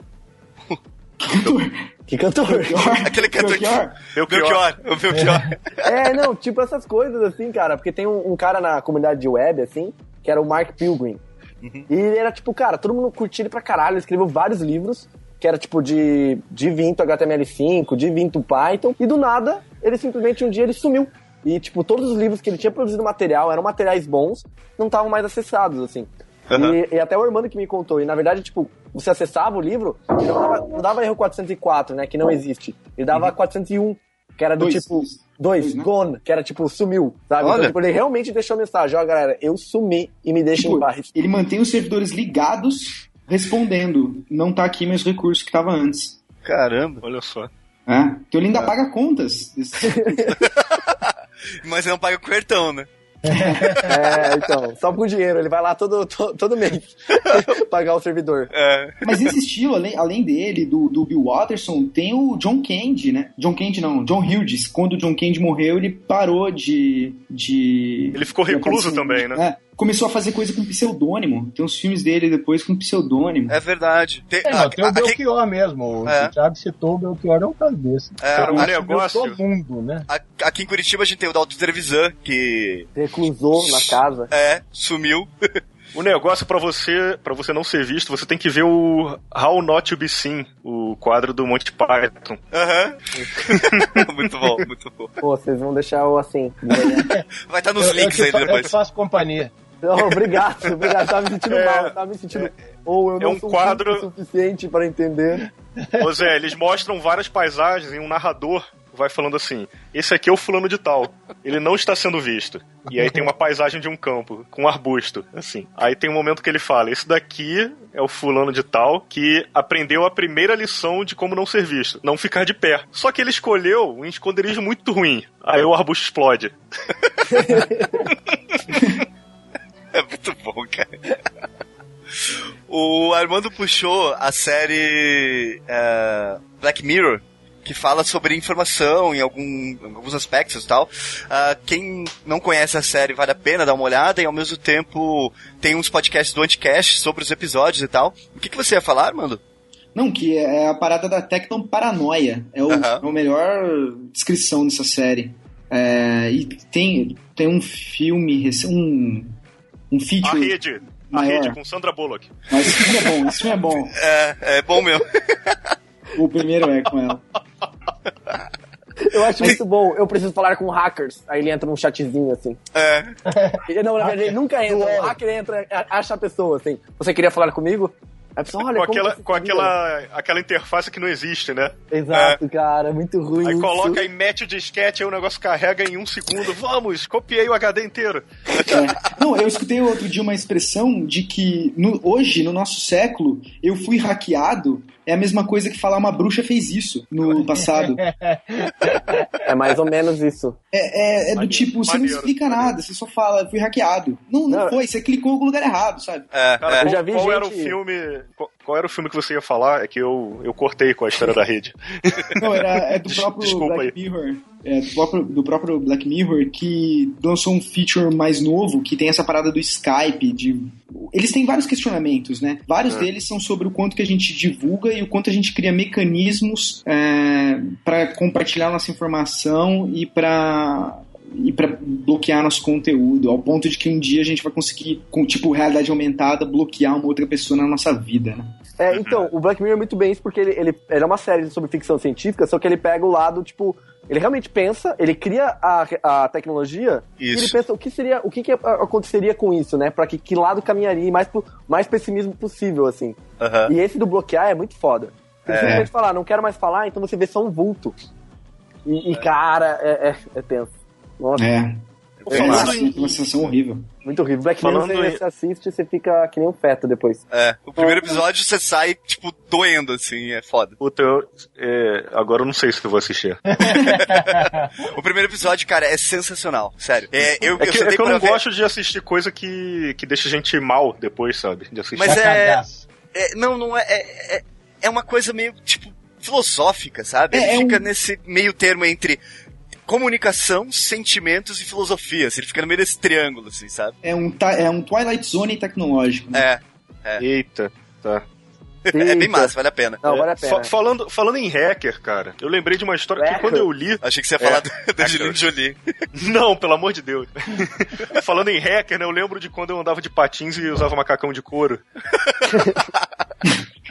Cantor? Que cantor? (laughs) Aquele cantor Belchior? Belchior. O Belchior. (laughs) É, não, tipo essas coisas assim, cara. Porque tem um, um, cara na comunidade de web, assim, que era o Mark Pilgrim. Uhum. E ele era tipo, cara, todo mundo curtia ele pra caralho. Ele escreveu vários livros, que era tipo de, de Vinto HTML5, de Vinto Python. E do nada, ele simplesmente um dia ele sumiu. E, tipo, todos os livros que ele tinha produzido material eram materiais bons, não estavam mais acessados, assim. Uhum. E, e, até o Armando que me contou. E na verdade, tipo, você acessava o livro, não dava, não dava erro 404, né? Que não existe. Ele dava uhum. 401, que era do dois, tipo. Dois, dois né? gone, que era tipo, sumiu, sabe? Então, tipo, ele realmente deixou mensagem, ó, galera, eu sumi e me deixem tipo, em paz. Ele mantém os servidores ligados, respondendo. Não tá aqui meus recursos que tava antes. Caramba, olha só. É, então ele ainda é. paga contas. (laughs) (laughs) Mas ele não paga o cartão, né? É, então, só com dinheiro, ele vai lá todo, todo, todo mês (laughs) pagar o servidor. É. Mas nesse estilo, além, além dele, do, do Bill Watterson, tem o John Candy, né? John Candy não, John Hughes. Quando o John Candy morreu, ele parou de. de ele ficou recluso também, né? É começou a fazer coisa com pseudônimo. Tem uns filmes dele depois com pseudônimo. É verdade. Tem, é, não, tem o Belchior aqui... mesmo. O é. Thiago citou o Belchior, é um caso desse. É, um negócio. Todo mundo, né? Aqui em Curitiba a gente tem o Dalton Trevisan, que... Reclusou na casa. É, sumiu. O negócio para você, para você não ser visto, você tem que ver o How Not to Be Seen, o quadro do Monty Python. Aham. Uhum. (laughs) muito bom, muito bom. Pô, vocês vão deixar o assim. Vai estar nos eu, links eu aí depois. Eu faço companhia. Não, obrigado, (laughs) obrigado. Tava me sentindo é, mal, tava me sentindo. É, ou eu não é um sou quadro suficiente para entender. Ô Zé, eles mostram várias paisagens e um narrador vai falando assim: esse aqui é o fulano de tal. Ele não está sendo visto. E aí tem uma paisagem de um campo com um arbusto, assim. Aí tem um momento que ele fala: esse daqui é o fulano de tal que aprendeu a primeira lição de como não ser visto, não ficar de pé. Só que ele escolheu um esconderijo muito ruim. Aí o arbusto explode. (laughs) É muito bom, cara. O Armando puxou a série uh, Black Mirror, que fala sobre informação em, algum, em alguns aspectos e tal. Uh, quem não conhece a série vale a pena dar uma olhada e ao mesmo tempo tem uns podcasts do Anticast sobre os episódios e tal. O que, que você ia falar, Armando? Não, que é a parada da Tecton Paranoia. É o, é o melhor descrição dessa série. É, e tem, tem um filme, um, um feature. A rede. A rede com Sandra Bullock. Mas esse filme é bom, esse filme é bom. É, é bom mesmo. o primeiro é com ela. Eu acho muito bom. Eu preciso falar com hackers. Aí ele entra num chatzinho assim. É. Não, na verdade, ele nunca entra. O hacker entra, acha a pessoa assim. Você queria falar comigo? Aí pessoa, olha, com aquela, com aquela, aquela interface que não existe, né? Exato, é. cara, muito ruim. Aí isso. coloca e mete o disquete, aí o negócio carrega em um segundo. Vamos, copiei o HD inteiro. É. (laughs) Não, eu escutei outro dia uma expressão de que no, hoje, no nosso século, eu fui hackeado é a mesma coisa que falar uma bruxa fez isso no passado. É mais ou menos isso. É, é, é do tipo, você não explica maneiro. nada, você só fala, fui hackeado. Não, não, não, foi, você clicou no lugar errado, sabe? É, Cara, é. eu já vi qual gente... era o filme. Qual, qual, era o filme que você ia falar? É que eu, eu cortei com a história da rede. (laughs) Não, era, é do próprio Desculpa Black aí. Mirror é, do, próprio, do, próprio, Black Mirror que lançou um feature mais novo que tem essa parada do Skype. De, eles têm vários questionamentos, né? Vários é. deles são sobre o quanto que a gente divulga e o quanto a gente cria mecanismos é, para compartilhar nossa informação e para e para bloquear nosso conteúdo, ao ponto de que um dia a gente vai conseguir, com tipo realidade aumentada, bloquear uma outra pessoa na nossa vida, né? É, então, o Black Mirror é muito bem isso porque ele, ele, ele é uma série sobre ficção científica, só que ele pega o lado, tipo, ele realmente pensa, ele cria a, a tecnologia isso. e ele pensa o que seria, o que, que aconteceria com isso, né? Pra que, que lado caminharia mais pro mais pessimismo possível, assim. Uhum. E esse do bloquear é muito foda. Ele é. simplesmente falar, não quero mais falar, então você vê só um vulto. E, e cara, é, é, é tenso. Nossa. É. É, uma, uma sensação horrível. Muito horrível. Black Mirror, você, você assiste você fica que nem um feto depois. É. O primeiro episódio você sai, tipo, doendo, assim, é foda. Puta, eu, é, agora eu não sei se eu vou assistir. (laughs) (laughs) o primeiro episódio, cara, é sensacional. Sério. É, eu, é que, eu, é que eu não ver... gosto de assistir coisa que, que deixa a gente mal depois, sabe? De assistir. Mas é, é. Não, não é, é. É, é uma coisa meio, tipo, filosófica, sabe? É, Ele fica um... nesse meio termo entre comunicação, sentimentos e filosofia. Assim, ele fica no meio desse triângulo, assim, sabe? É um, é um Twilight Zone tecnológico. Né? É, é. Eita, tá. (laughs) É bem massa, vale a pena. Não, vale a pena. falando, falando em hacker, cara, eu lembrei de uma história que quando eu li. Achei que você ia falar é, da Angelina Jolie. (laughs) Não, pelo amor de Deus. (laughs) falando em hacker, né, eu lembro de quando eu andava de patins e usava macacão de couro.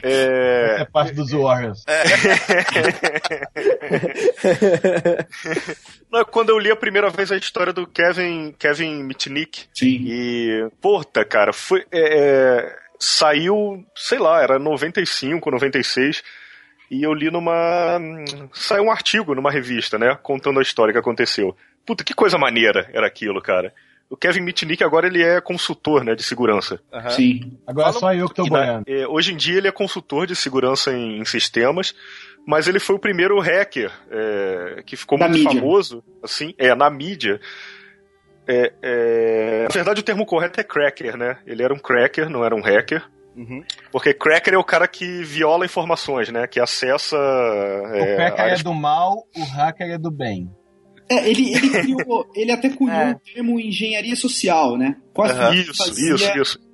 É... é parte dos Warriors. É. (laughs) Não, quando eu li a primeira vez a história do Kevin, Kevin Mitnick. Sim. E, puta, cara, foi. É, é saiu, sei lá, era 95, 96. E eu li numa. Saiu um artigo numa revista, né? Contando a história que aconteceu. Puta, que coisa maneira era aquilo, cara. O Kevin Mitnick agora ele é consultor, né, de segurança. Uhum. Sim. Agora Fala, só eu que tô boiando. É, hoje em dia ele é consultor de segurança em, em sistemas, mas ele foi o primeiro hacker é, que ficou muito mídia. famoso, assim, é, na mídia. É, é, na verdade o termo correto é cracker, né? Ele era um cracker, não era um hacker. Uhum. Porque cracker é o cara que viola informações, né? Que acessa. O é, cracker áreas... é do mal, o hacker é do bem. É, ele, ele, criou, ele até cunhou é. o termo engenharia social, né? Quase uhum. Isso, fazia... isso, isso.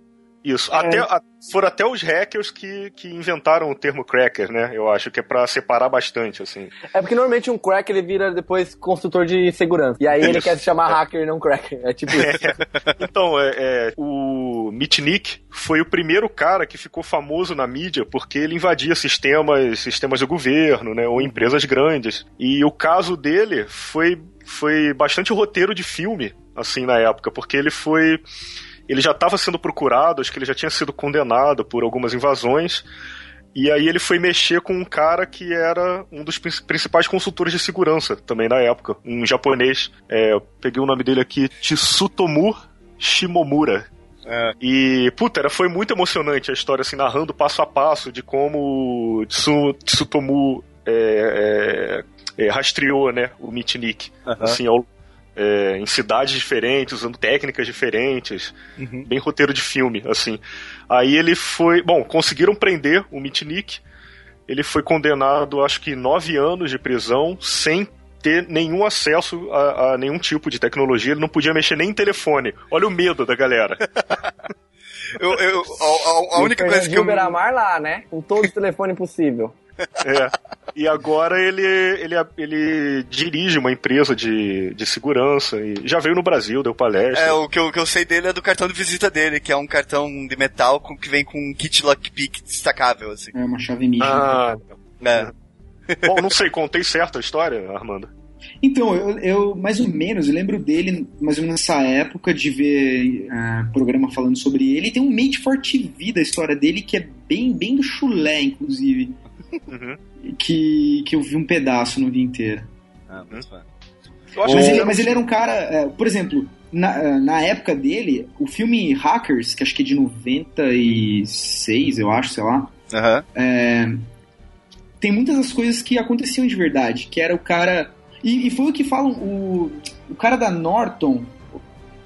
Isso. É. Até, a, foram até os hackers que, que inventaram o termo cracker, né? Eu acho que é para separar bastante, assim. É porque normalmente um cracker ele vira depois construtor de segurança. E aí ele quer se chamar é. hacker e não cracker. É tipo isso. É. (laughs) Então, é, é, o Mitnick foi o primeiro cara que ficou famoso na mídia porque ele invadia sistemas, sistemas do governo, né? Ou empresas grandes. E o caso dele foi, foi bastante roteiro de filme, assim, na época, porque ele foi ele já estava sendo procurado, acho que ele já tinha sido condenado por algumas invasões. E aí ele foi mexer com um cara que era um dos principais consultores de segurança também na época, um japonês. É, peguei o nome dele aqui, Tsutomu Shimomura. É. E, puta, era, foi muito emocionante a história, assim, narrando passo a passo de como Tsu, Tsutomu é, é, é, rastreou, né, o Mitnick, uhum. assim, ao, é, em cidades diferentes, usando técnicas diferentes, uhum. bem roteiro de filme, assim. Aí ele foi, bom, conseguiram prender o Mitnick ele foi condenado, acho que nove anos de prisão sem ter nenhum acesso a, a, nenhum tipo de tecnologia, ele não podia mexer nem em telefone. Olha o medo da galera. (laughs) eu, eu, a, a única coisa que eu... Beramar lá, né? Com todos os telefones possível. É. E agora ele, ele, ele dirige uma empresa de, de segurança e já veio no Brasil, deu palestra. É, o que, eu, o que eu sei dele é do cartão de visita dele, que é um cartão de metal com, que vem com um kit lockpick destacável, assim. É, uma chave mística. Ah, é. (laughs) Bom, não sei, contei certo a história, Armando? Então, eu, eu, mais ou menos, eu lembro dele mais ou menos nessa época de ver uh, programa falando sobre ele. E tem um Mate for TV da história dele que é bem, bem do chulé, inclusive. Uhum. Que, que eu vi um pedaço no dia inteiro. Ah, mas, mas, ele, mas ele era um cara, é, por exemplo, na, é, na época dele, o filme Hackers, que acho que é de 96, eu acho, sei lá. Uhum. É, tem muitas das coisas que aconteciam de verdade, que era o cara. E, e, foi o que falam, o, o cara da Norton.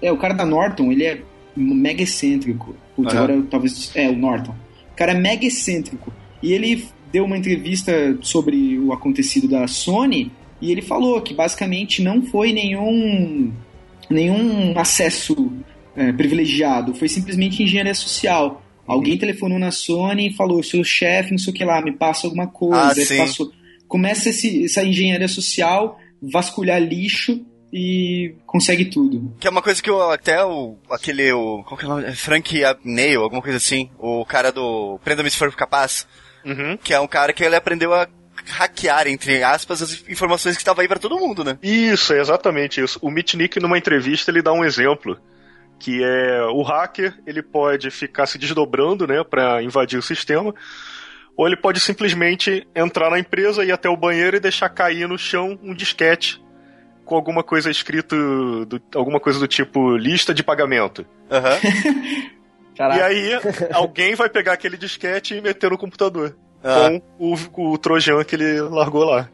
É, o cara da Norton, ele é mega excêntrico. Putz, uhum. agora talvez. É, o Norton. O cara é mega excêntrico. E ele deu uma entrevista sobre o acontecido da Sony e ele falou que basicamente não foi nenhum, nenhum acesso é, privilegiado, foi simplesmente engenharia social. Alguém telefonou na Sony e falou: seu chefe, não sei o que lá, me passa alguma coisa. Ah, passou. Começa esse, essa engenharia social, vasculhar lixo e consegue tudo. Que é uma coisa que eu, até o, aquele, o, qual que é o nome? Frank Abney, alguma coisa assim, o cara do Prenda-me se for capaz, uhum. que é um cara que ele aprendeu a hackear, entre aspas, as informações que estavam aí para todo mundo, né? Isso, é exatamente isso. O Mitnick, numa entrevista, ele dá um exemplo que é o hacker, ele pode ficar se desdobrando, né, para invadir o sistema, ou ele pode simplesmente entrar na empresa, ir até o banheiro e deixar cair no chão um disquete com alguma coisa escrito, do, alguma coisa do tipo lista de pagamento. Uhum. (laughs) e aí, alguém vai pegar aquele disquete e meter no computador. Ah. Com o, o Trojan que ele largou lá.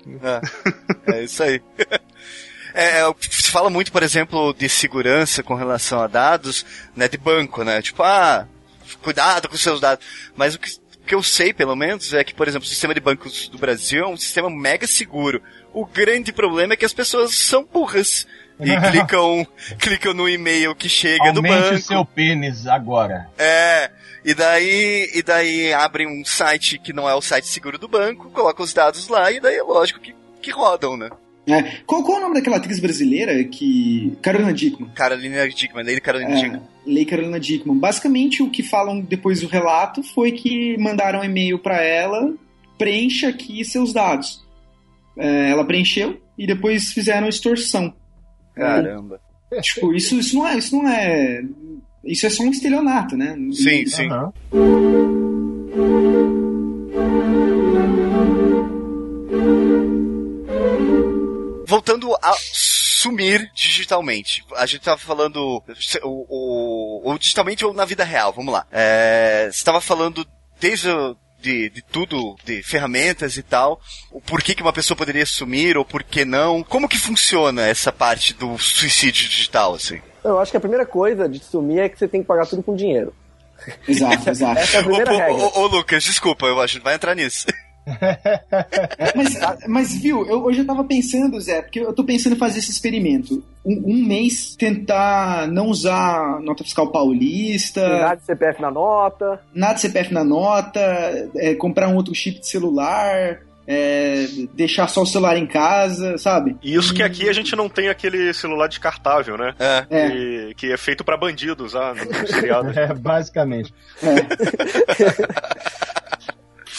É, é isso aí. (laughs) É, é, se fala muito, por exemplo, de segurança com relação a dados, né, de banco, né? Tipo, ah, cuidado com seus dados. Mas o que, o que eu sei, pelo menos, é que, por exemplo, o sistema de bancos do Brasil é um sistema mega seguro. O grande problema é que as pessoas são burras e (laughs) clicam, clicam no e-mail que chega Aumente do banco. Aumente o seu pênis agora. É, e daí, e daí abrem um site que não é o site seguro do banco, colocam os dados lá e daí é lógico que, que rodam, né? É. Qual, qual é o nome daquela atriz brasileira que. Carolina Dickman. Carolina Dickman, Lei Carolina é, Dickman. Lei Carolina Dickman. Basicamente, o que falam depois do relato foi que mandaram um e-mail para ela, preencha aqui seus dados. É, ela preencheu e depois fizeram extorsão. Caramba. É, tipo, isso, isso não é. Isso não é. Isso é só um estelionato, né? Sim, sim. Uhum. voltando a sumir digitalmente. A gente tava falando o, digitalmente ou na vida real, vamos lá. É, você tava falando desde o, de, de, tudo, de ferramentas e tal, o porquê que uma pessoa poderia sumir ou por que não. Como que funciona essa parte do suicídio digital, assim? Eu acho que a primeira coisa de sumir é que você tem que pagar tudo com dinheiro. Exato, exato. (laughs) Essa é a primeira ô, regra. Ô, ô, Lucas, desculpa, eu acho que vai entrar nisso. (laughs) (laughs) mas, mas, viu, eu hoje eu tava pensando, Zé, porque eu tô pensando em fazer esse experimento. Um, um mês tentar não usar nota fiscal paulista. Nada de CPF na nota. Nada de CPF na nota. É, comprar um outro chip de celular. É, deixar só o celular em casa, sabe? Isso que aqui a gente não tem aquele celular descartável, né? É. é. Que, que é feito para bandidos, ah, no seriado. (laughs) É, basicamente. É. (laughs)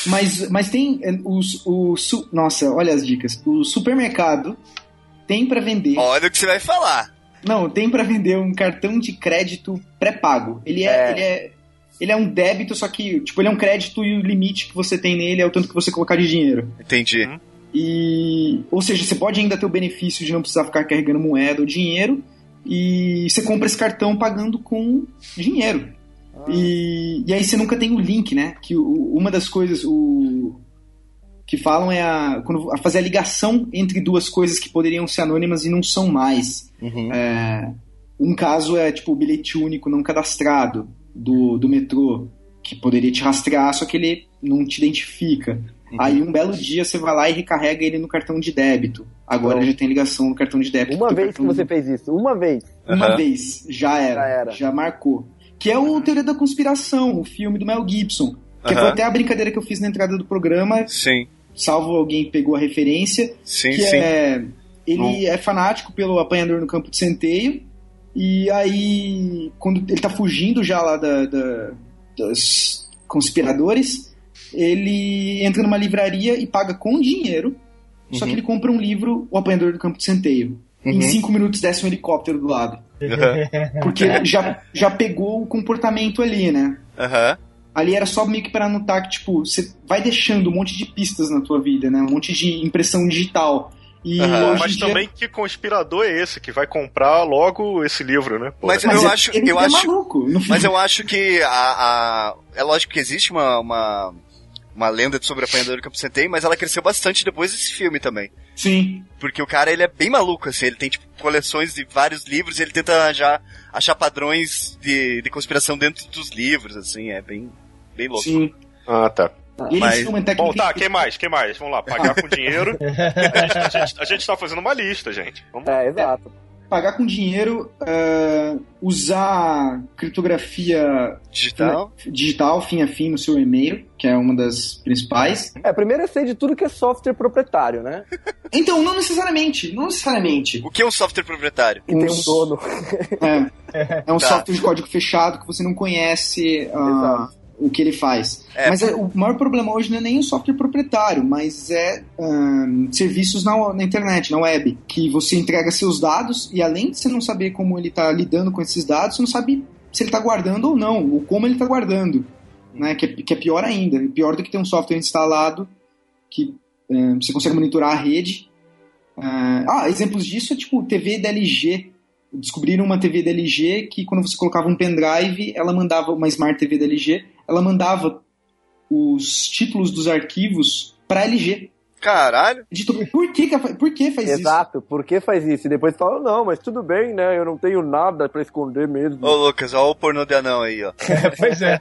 Mas, mas tem eh, os, o, nossa, olha as dicas. O supermercado tem para vender. Olha o que você vai falar. Não, tem para vender um cartão de crédito pré-pago. Ele é, é, ele é ele é um débito, só que tipo ele é um crédito e o limite que você tem nele é o tanto que você colocar de dinheiro. Entendi. Uhum. E ou seja, você pode ainda ter o benefício de não precisar ficar carregando moeda ou dinheiro e você compra esse cartão pagando com dinheiro. E, e aí você nunca tem o link, né? Que o, uma das coisas o, que falam é a, quando, a fazer a ligação entre duas coisas que poderiam ser anônimas e não são mais. Uhum. É, um caso é tipo o bilhete único não cadastrado do, do metrô, que poderia te rastrear, só que ele não te identifica. Uhum. Aí um belo dia você vai lá e recarrega ele no cartão de débito. Agora então, já tem ligação no cartão de débito. Uma vez cartão... que você fez isso, uma vez. Uma uhum. vez, já era, já era. Já marcou. Que é o Teoria da Conspiração, o filme do Mel Gibson. Que uhum. foi até a brincadeira que eu fiz na entrada do programa. Sim. Salvo alguém pegou a referência. Sim, que sim. É, ele é fanático pelo apanhador no campo de centeio. E aí, quando ele tá fugindo já lá da, da dos conspiradores, ele entra numa livraria e paga com dinheiro. Uhum. Só que ele compra um livro, O Apanhador do Campo de Centeio. Uhum. Em cinco minutos desce um helicóptero do lado. Uhum. Porque já, já pegou o comportamento ali, né? Uhum. Ali era só meio que para anotar que, tipo, você vai deixando um monte de pistas na tua vida, né? Um monte de impressão digital. E uhum. Mas dia... também que conspirador é esse que vai comprar logo esse livro, né? Pô, mas, mas, eu é, acho, eu é acho, maluco, mas eu acho que a, a, é lógico que existe uma, uma, uma lenda sobre a apanhador do Campo Centeio, mas ela cresceu bastante depois desse filme também. Sim. Porque o cara, ele é bem maluco, assim, ele tem, tipo, coleções de vários livros e ele tenta já achar padrões de, de conspiração dentro dos livros, assim, é bem, bem louco. Sim. Ah, tá. Mas... Bom, tá, que mais? que mais? Vamos lá, pagar com dinheiro. (laughs) a, gente, a gente tá fazendo uma lista, gente. Vamos é, exato. Pagar com dinheiro, uh, usar criptografia digital. digital, fim a fim, no seu e-mail, que é uma das principais. É, primeiro é sei de tudo que é software proprietário, né? (laughs) Então, não necessariamente, não necessariamente. O que é um software proprietário? Que tem um dono. É, (laughs) é um tá. software de código fechado que você não conhece. Uh, Exato o que ele faz. É, mas é, o maior problema hoje não é nem o software proprietário, mas é serviços na, na, internet, na web, que você entrega seus dados e além de você não saber como ele está lidando com esses dados, você não sabe se ele está guardando ou não, ou como ele está guardando, né? Que é, que é, pior ainda, pior do que ter um software instalado que você consegue monitorar a rede. Ah, exemplos disso é tipo TV da LG descobriram uma TV da LG que quando você colocava um pendrive, ela mandava uma Smart TV da LG, ela mandava os títulos dos arquivos para LG. Caralho. Por que, por que faz Exato, isso? Exato, por que faz isso? E depois fala, não, mas tudo bem, né? Eu não tenho nada para esconder mesmo. Ô, Lucas, olha o pornô de anão aí, ó. (laughs) pois é.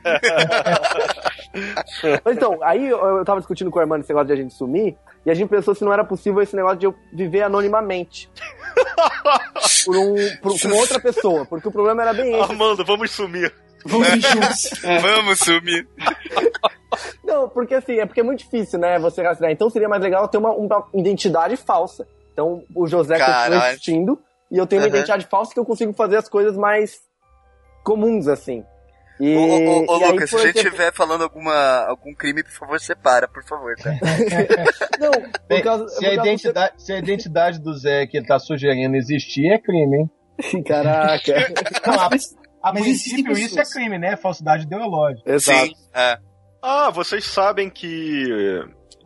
mas (laughs) então, aí eu tava discutindo com a irmã esse negócio de a gente sumir, e a gente pensou se não era possível esse negócio de eu viver anonimamente. (laughs) por um, por, com outra pessoa, porque o problema era bem esse. Armando, vamos sumir. Vamos juntos. (laughs) É. Vamos sumir. (laughs) Não, porque assim, é porque é muito difícil, né, você rastrear. Então seria mais legal ter uma, uma identidade falsa. Então o José continua existindo e eu tenho uma uhum. identidade falsa que eu consigo fazer as coisas mais comuns, assim. E, ô, ô, ô, Lucas, se a gente estiver falando alguma, algum crime, por favor, separa, por favor, tá? (laughs) Não, por causa, se, a identidade, você... se a identidade do Zé que ele tá sugerindo existir, é crime, hein? Caraca. Não, a, mas princípio isso é crime, né? Falsidade ideológica. Exato. Sim, é. Ah, vocês sabem que,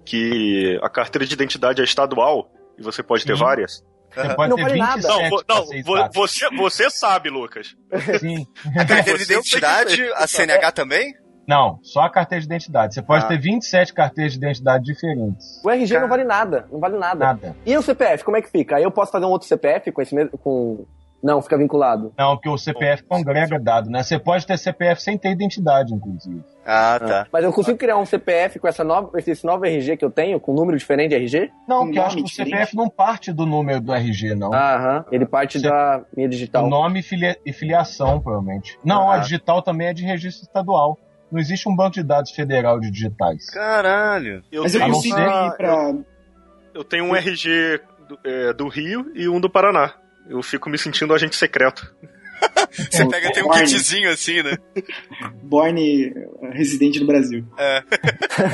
que a carteira de identidade é estadual e você pode ter Sim. várias? Você pode não ter vale nada. Não, não você, você sabe, Lucas. Sim. (laughs) A carteira de identidade, a CNH também? Não, só a carteira de identidade. Você pode ah. ter 27 carteiras de identidade diferentes. O RG não vale nada, não vale nada. Nada. E o CPF, como é que fica? Aí eu posso fazer um outro CPF com esse mesmo, com não, fica vinculado. Não, porque o CPF congrega dado, né? Você pode ter CPF sem ter identidade, inclusive. Ah, tá. Ah. Mas eu consigo criar um CPF com essa nova, esse novo RG que eu tenho, com um número diferente de RG? Não, porque eu acho que o CPF não parte do número do RG, não. Aham, ele parte da minha digital. O nome e, filia e filiação, provavelmente. Não, ah. a digital também é de registro estadual. Não existe um banco de dados federal de digitais. Caralho. Eu Mas eu consigo ir pra... Eu tenho um RG do, é, do Rio e um do Paraná. Eu fico me sentindo agente secreto. (laughs) Você pega, tem um Borne. kitzinho assim, né? Borne residente no Brasil. É.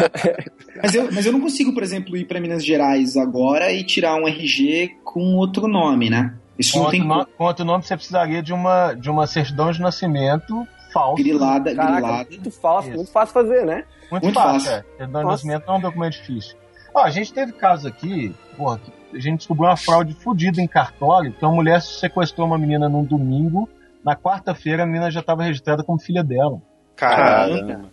(laughs) mas, eu, mas eu não consigo, por exemplo, ir para Minas Gerais agora e tirar um RG com outro nome, né? Isso com não tem nome, Com outro nome você precisaria de uma, de uma certidão de nascimento falsa. Grilada, Caraca, grilada. Muito fácil, muito fácil fazer, né? Muito, muito fácil. fácil. É. Certidão de nascimento não é um documento difícil. Ó, a gente teve casos aqui, porra, que a gente descobriu uma fraude fodida em cartório, que uma mulher sequestrou uma menina num domingo, na quarta-feira a menina já estava registrada como filha dela. Caramba.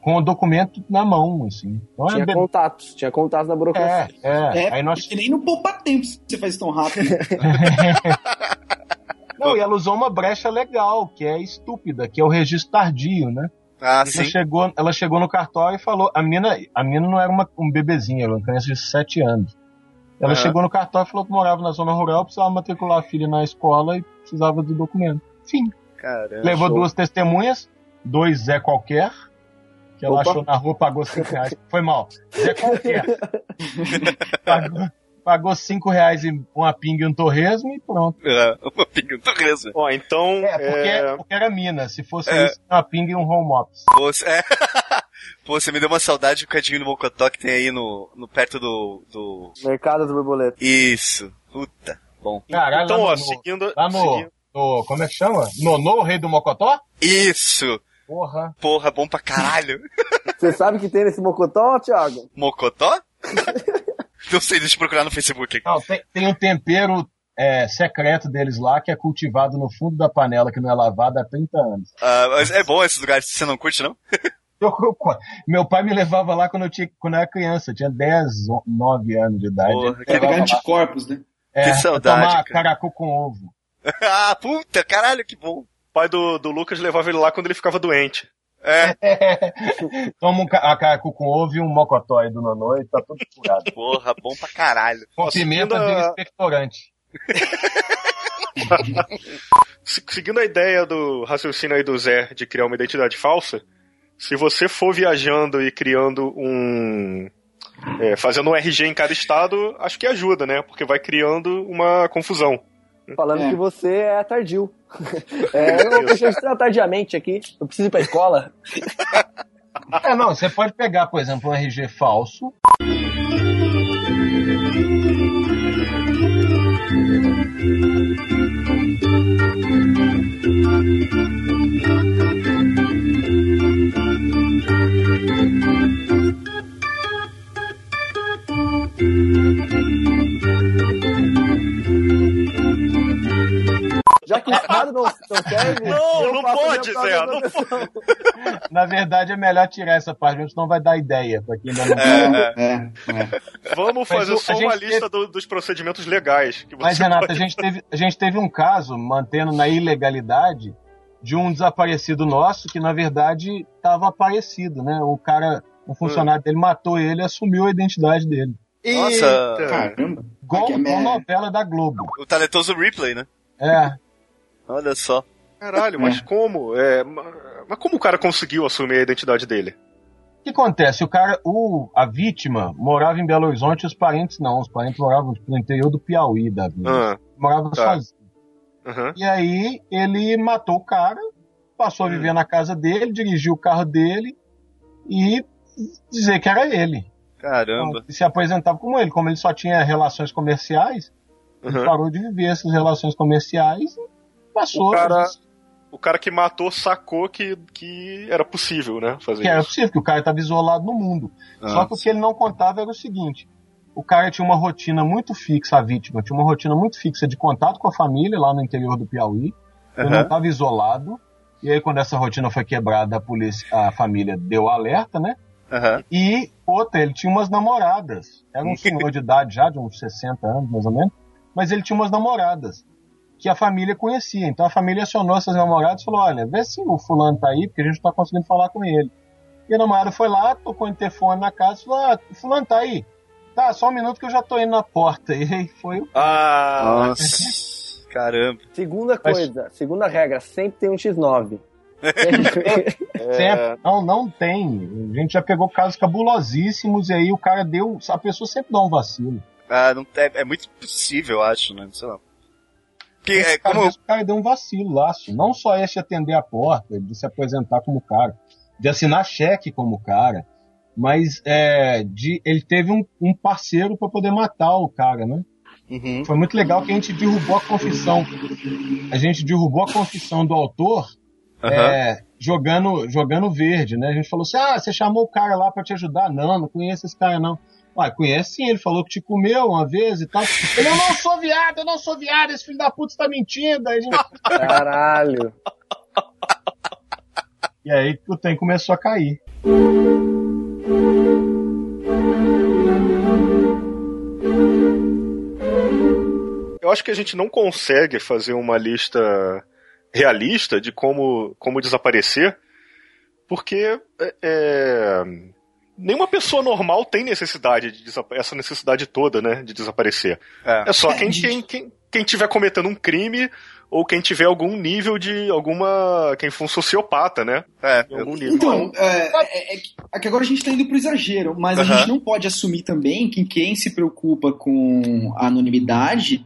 Com o documento na mão, assim. Então, tinha é... contatos, tinha contatos na burocracia. É, é. é Aí nós... nem no poupa tempo você faz tão rápido. (laughs) (laughs) Não, e ela usou uma brecha legal, que é estúpida, que é o registro tardio, né? Ah, ela sim. chegou, ela chegou no cartório e falou. A mina, a mina não era uma, um bebezinho, era uma criança de 7 anos. Ela Aham. chegou no cartório e falou que morava na zona rural, precisava matricular a filha na escola e precisava do documento. Fim. Caramba. Levou duas testemunhas, dois Zé Qualquer, que ela Opa. achou na rua, pagou 5 reais. Foi mal. Zé Qualquer. (laughs) pagou, pagou 5 reais em uma pinga e um torresmo e pronto. É, uma pinga do reso. Ó, então. É, porque, é, porque era mina. Se fosse É. isso, uma pinga e um home office. Você- é. (laughs) Pô, você me deu uma saudade do cadinho do Mocotó que tem aí no, no perto do, do... Mercado das borboletas. Isso. Puta. Bom. Caralho, então, ó, no- seguindo. Lá no, seguindo- no- Como é que chama? Nonô, o rei do Mocotó? Isso. Porra. Porra, bom pra caralho. (laughs) Você sabe que tem nesse mocotó, Thiago? Mocotó? (laughs) Não sei, deixa eu procurar no Facebook aqui. Não, tem, tem um tempero é, secreto deles lá que é cultivado no fundo da panela que não é lavado há 30 anos. Ah, mas é bom esses lugares, você não curte, não? (laughs) Eu- (laughs) eu- meu pai me levava lá quando eu, tinha, quando eu era criança, eu tinha 10, 9 anos de idade. Porra, que É, pegar anticorpos, né? é, que saudade, tomar cara. caracu com ovo. (laughs) ah, puta, caralho, que bom. O pai do, do Lucas levava ele lá quando ele ficava doente. É, (laughs) Toma um caracu com ovo e um mocotó aí do nonô e tá tudo curado. porra, bom pra caralho. Com Nossa, pimenta seguindo a- vira expectorante. Se- Seguindo a ideia do raciocínio aí do Zé de criar uma identidade falsa, se você for viajando e criando um. é, fazendo um RG em cada estado, acho que ajuda, né? Porque vai criando uma confusão. Falando É. que você é tardio. (laughs) É, eu de entrar tardiamente aqui. Eu preciso ir pra escola. É, não, você pode pegar, por exemplo, um RG falso. Já que o Estado não, não serve. (laughs) Não, não pode, Zé, não proteção. Na verdade, é melhor tirar essa parte, mesmo, senão vai dar ideia pra quem ainda não É, É, é. Vamos Mas fazer o- só uma lista do- dos procedimentos legais. Que você Mas, Renata, a pode- gente, teve, a gente teve um caso, mantendo na ilegalidade, de um desaparecido nosso que, na verdade, estava aparecido, né? O cara, um funcionário dele matou ele e assumiu a identidade dele. Nossa. Eita. Caramba. Igual é uma novela da Globo. o talentoso Ripley, né? É. Olha só. Caralho, mas como? É, ma- mas como o cara conseguiu assumir a identidade dele? O que acontece? O cara, o, a vítima morava em Belo Horizonte e os parentes não. Os parentes moravam no interior do Piauí da vida. Ah, Morava Tá. sozinho. aham. E aí ele matou o cara, passou a viver na casa dele, dirigiu o carro dele e dizer que era ele. Caramba. Então, se apresentava como ele. Como ele só tinha relações comerciais, ele aham. parou de viver essas relações comerciais e passou. O cara- O cara que matou sacou que, que era possível, né? Fazer Que era isso. possível, que o cara estava isolado no mundo. Ah. Só que o que ele não contava era o seguinte: o cara tinha uma rotina muito fixa, a vítima tinha uma rotina muito fixa de contato com a família lá no interior do Piauí. Ele não estava isolado. E aí, quando essa rotina foi quebrada, a polícia, a família deu alerta, né? Aham. E outra, ele tinha umas namoradas. Era um senhor de idade já, de uns 60 anos mais ou menos. Mas ele tinha umas namoradas que a família conhecia. Então a família acionou essas namoradas e falou: Olha, vê se o fulano tá aí, porque a gente não tá conseguindo falar com ele. E a namorada foi lá, tocou o interfone na casa e falou: Ah, o fulano tá aí. Tá, só um minuto que eu já tô indo na porta. (laughs) E aí foi o. Ah, Nossa. Caramba. Segunda Mas- coisa, segunda regra, sempre tem um X9. Sempre. Não, não tem. A gente já pegou casos cabulosíssimos e aí o cara deu. A pessoa sempre dá um vacilo. Ah, não, é, é muito possível, acho, né? Sei lá. Porque, é, como, cara, o cara deu um vacilo assim. Não só esse atender a porta, de se apresentar como cara, de assinar cheque como cara, mas é, de, ele teve um, um parceiro para poder matar o cara, né? Uhum. Foi muito legal que a gente derrubou a confissão. A gente derrubou a confissão do autor Aham. é, jogando, jogando verde, né? A gente falou assim: ah, você chamou o cara lá para te ajudar? Não, não conheço esse cara, não. Ué, conhece sim, ele falou que te comeu uma vez e tal. Ele, eu não sou viado, eu não sou viado, esse filho da puta está mentindo. Aí a gente- (laughs) Caralho. E aí o trem começou a cair. eu acho que a gente não consegue fazer uma lista realista de como, como desaparecer, porque é, é, nenhuma pessoa normal tem necessidade de essa necessidade toda, né, de desaparecer. É, é só quem, quem, quem, quem tiver cometendo um crime ou quem tiver algum nível de alguma. quem for um sociopata, né? É, algum nível. Então, é, é, é, que agora a gente tá indo pro exagero, mas a gente não pode assumir também que quem se preocupa com a anonimidade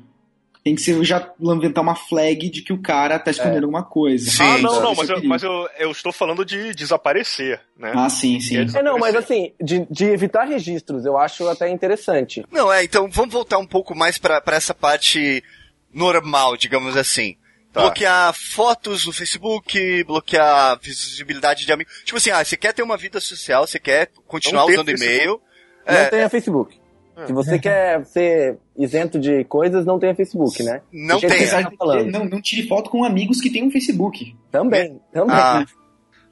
tem que ser já levantar uma flag de que o cara tá escondendo é. alguma coisa. Sim, ah, não, não, mas, eu, mas eu, eu, estou falando de desaparecer, né? Ah, sim, sim. É, é, não, mas assim, de, de, evitar registros, eu acho até interessante. Não, é, então vamos voltar um pouco mais para essa parte normal, digamos assim. Tá. Bloquear fotos no Facebook, bloquear visibilidade de amigos. Tipo assim, ah, você quer ter uma vida social, você quer continuar usando e-mail. Não é, tenha Facebook. É. Se você quer ser isento de coisas, não tenha Facebook, né? Não tem. Tá não, não tire foto com amigos que têm um Facebook. Também, também. Ah,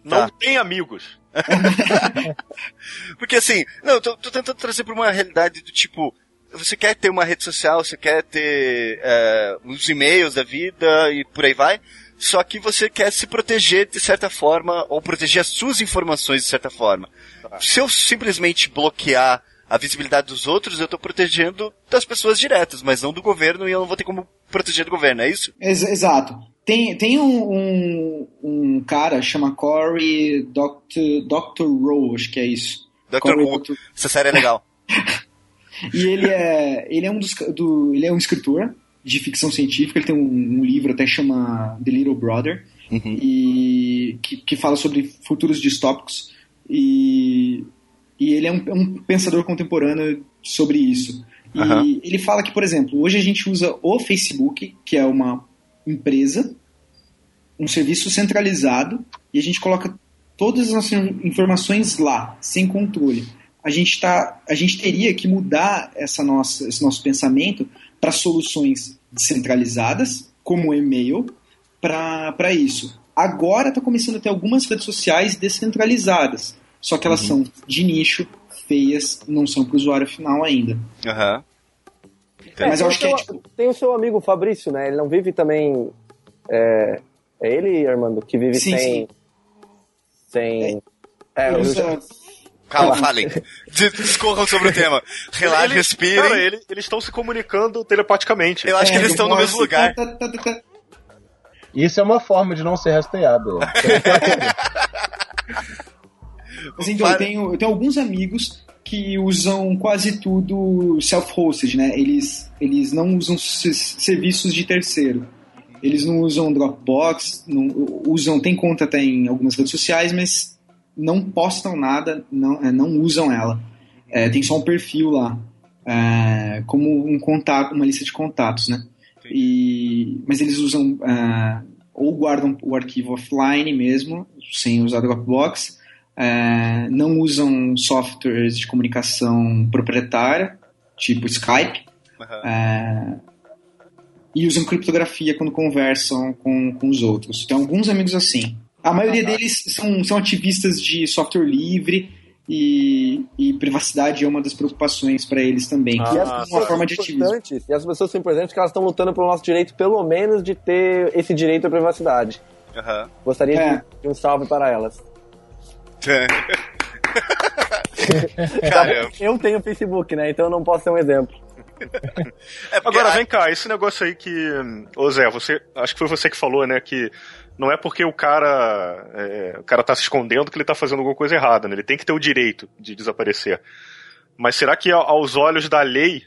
não tá. tem amigos. (laughs) Porque assim, não, eu tô, tô tentando trazer pra uma realidade do tipo, você quer ter uma rede social, você quer ter é, os e-mails da vida e por aí vai, só que você quer se proteger de certa forma, ou proteger as suas informações de certa forma. Tá. Se eu simplesmente bloquear a visibilidade dos outros, eu estou protegendo das pessoas diretas, mas não do governo e eu não vou ter como proteger do governo, é isso? Ex exato. Tem, tem um, um, um, cara, chama Corey Dr. Dr. Rowe, acho que é isso. Dr. Rowe, essa série é legal. (laughs) e ele é, ele é um dos, do, ele é um escritor de ficção científica, ele tem um, um livro até chama The Little Brother, uhum. e que, que fala sobre futuros distópicos, e e ele é um, um pensador contemporâneo sobre isso. E uhum. ele fala que, por exemplo, hoje a gente usa o Facebook, que é uma empresa, um serviço centralizado, e a gente coloca todas as nossas informações lá, sem controle. A gente, tá, a gente teria que mudar essa nossa, esse nosso pensamento para soluções descentralizadas, como o e-mail, para isso. Agora está começando a ter algumas redes sociais descentralizadas. Só que elas uhum. são de nicho, feias, não são para o usuário final ainda. Aham. Uhum. Mas eu acho que é, tipo... Tem o seu amigo Fabrício, né? Ele não vive também. É, é ele, Armando, que vive sim, sem. Sim. Sem. É, eu já... Calma, falem. Discorram sobre o tema. (laughs) Relaxe, ele, respirem. Cara, ele, eles estão se comunicando telepaticamente. Eu acho é, que eles estão no mesmo lugar. Tá, tá, tá, Isso é uma forma de não ser rastreado. (laughs) Mas então, eu tenho, eu tenho alguns amigos que usam quase tudo self-hosted, né? Eles, eles não usam serviços de terceiro. Eles não usam Dropbox, não, usam, tem conta até em algumas redes sociais, mas não postam nada, não, é, não usam ela. É, tem só um perfil lá, é, como um contato, uma lista de contatos, né? E, mas eles usam é, ou guardam o arquivo offline mesmo, sem usar Dropbox, é, não usam softwares de comunicação proprietária, tipo Skype, uhum. é, e usam criptografia quando conversam com, com os outros. Tem alguns amigos assim. A maioria deles são, são ativistas de software livre e, e privacidade é uma das preocupações para eles também. Ah, é uma forma de ativismo. E as pessoas são importantes que elas estão lutando pelo nosso direito, pelo menos, de ter esse direito à privacidade. Uhum. Gostaria é. de, de um salve para elas. (laughs) Caramba. Eu tenho Facebook, né? Então eu não posso ser um exemplo. É Agora, vem cá, esse negócio aí que. Ô Zé, você. Acho que foi você que falou, né? Que não é porque o cara. É, o cara tá se escondendo que ele tá fazendo alguma coisa errada, né? Ele tem que ter o direito de desaparecer. Mas será que aos olhos da lei,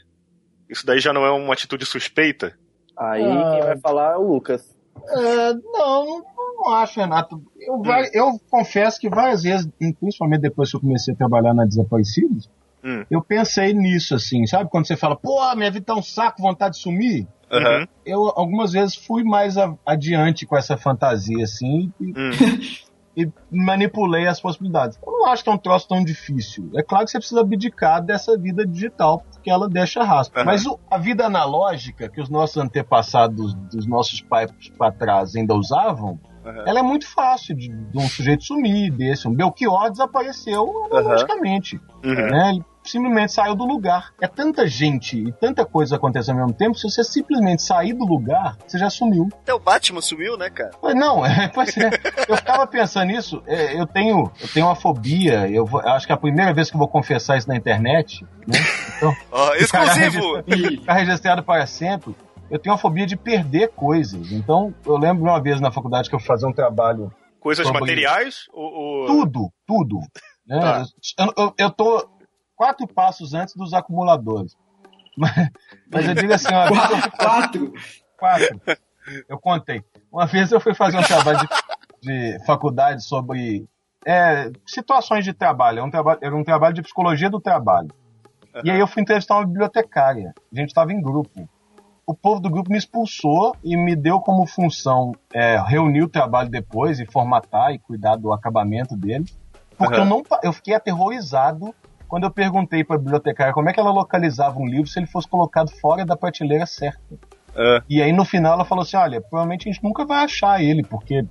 isso daí já não é uma atitude suspeita? Aí ah, quem vai falar é o Lucas. É, não, não acho, Renato. Eu, hum. eu confesso que várias vezes, principalmente depois que eu comecei a trabalhar na Desaparecidos, hum. eu pensei nisso, assim, sabe? Quando você fala, pô, minha vida tá um saco, vontade de sumir. Uhum. Eu algumas vezes fui mais a, adiante com essa fantasia, assim, e, hum. (laughs) e, manipulei as possibilidades. Eu não acho que é um troço tão difícil. É claro que você precisa abdicar dessa vida digital, porque ela deixa rastro. Uhum. Mas o, a vida analógica, que os nossos antepassados, dos nossos pais para trás ainda usavam, Uhum. Ela é muito fácil de, de, um sujeito sumir desse. Um Belchior desapareceu automaticamente. Uhum. Né? simplesmente saiu do lugar. É tanta gente e tanta coisa acontecendo ao mesmo tempo, se você simplesmente sair do lugar, você já sumiu. Até o Batman sumiu, né, cara? Não, (laughs) é, pois é. Eu ficava pensando nisso, é, eu tenho, eu tenho uma fobia, eu, vou, eu, acho que é a primeira vez que eu vou confessar isso na internet, né? Então, (laughs) oh, exclusivo! Ficar registrado para sempre. Eu tenho uma fobia de perder coisas. Então, eu lembro uma vez na faculdade que eu fui fazer um trabalho. Coisas sobre... materiais? Ou, ou... Tudo, tudo. (laughs) Né? Tá. Eu, eu, eu tô quatro passos antes dos acumuladores. (laughs) Mas, mas eu digo assim, uma quatro, quatro. quatro. Eu contei. Uma vez eu fui fazer um trabalho de, de faculdade sobre é, situações de trabalho. Era um, traba era um trabalho de psicologia do trabalho. Uhum. E aí eu fui entrevistar uma bibliotecária. A gente estava em grupo. O povo do grupo me expulsou e me deu como função é, reunir o trabalho depois e formatar e cuidar do acabamento dele. Porque uhum. eu, não, eu fiquei aterrorizado quando eu perguntei para a bibliotecária como é que ela localizava um livro se ele fosse colocado fora da prateleira certa. Uh. E aí no final ela falou assim: olha, provavelmente a gente nunca vai achar ele, porque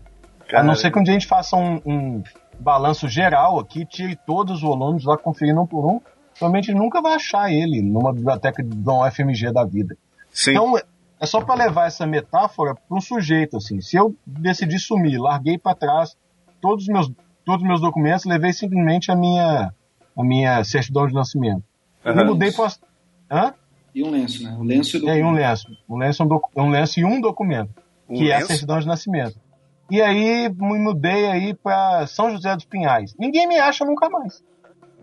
a não ser que um dia a gente faça um, um balanço geral aqui, tire todos os volumes lá conferindo um por um, provavelmente nunca vai achar ele numa biblioteca de um FMG da vida. Sim. Então é só para levar essa metáfora para um sujeito assim. Se eu decidi sumir, larguei para trás todos os meus todos os meus documentos, levei simplesmente a minha a minha certidão de nascimento. Uhum. Me mudei para. Hã? E um lenço, né? O lenço e o É, e um lenço. Um lenço, um, um lenço e um documento. Um que lenço? é a certidão de nascimento. E aí me mudei aí para São José dos Pinhais. Ninguém me acha nunca mais.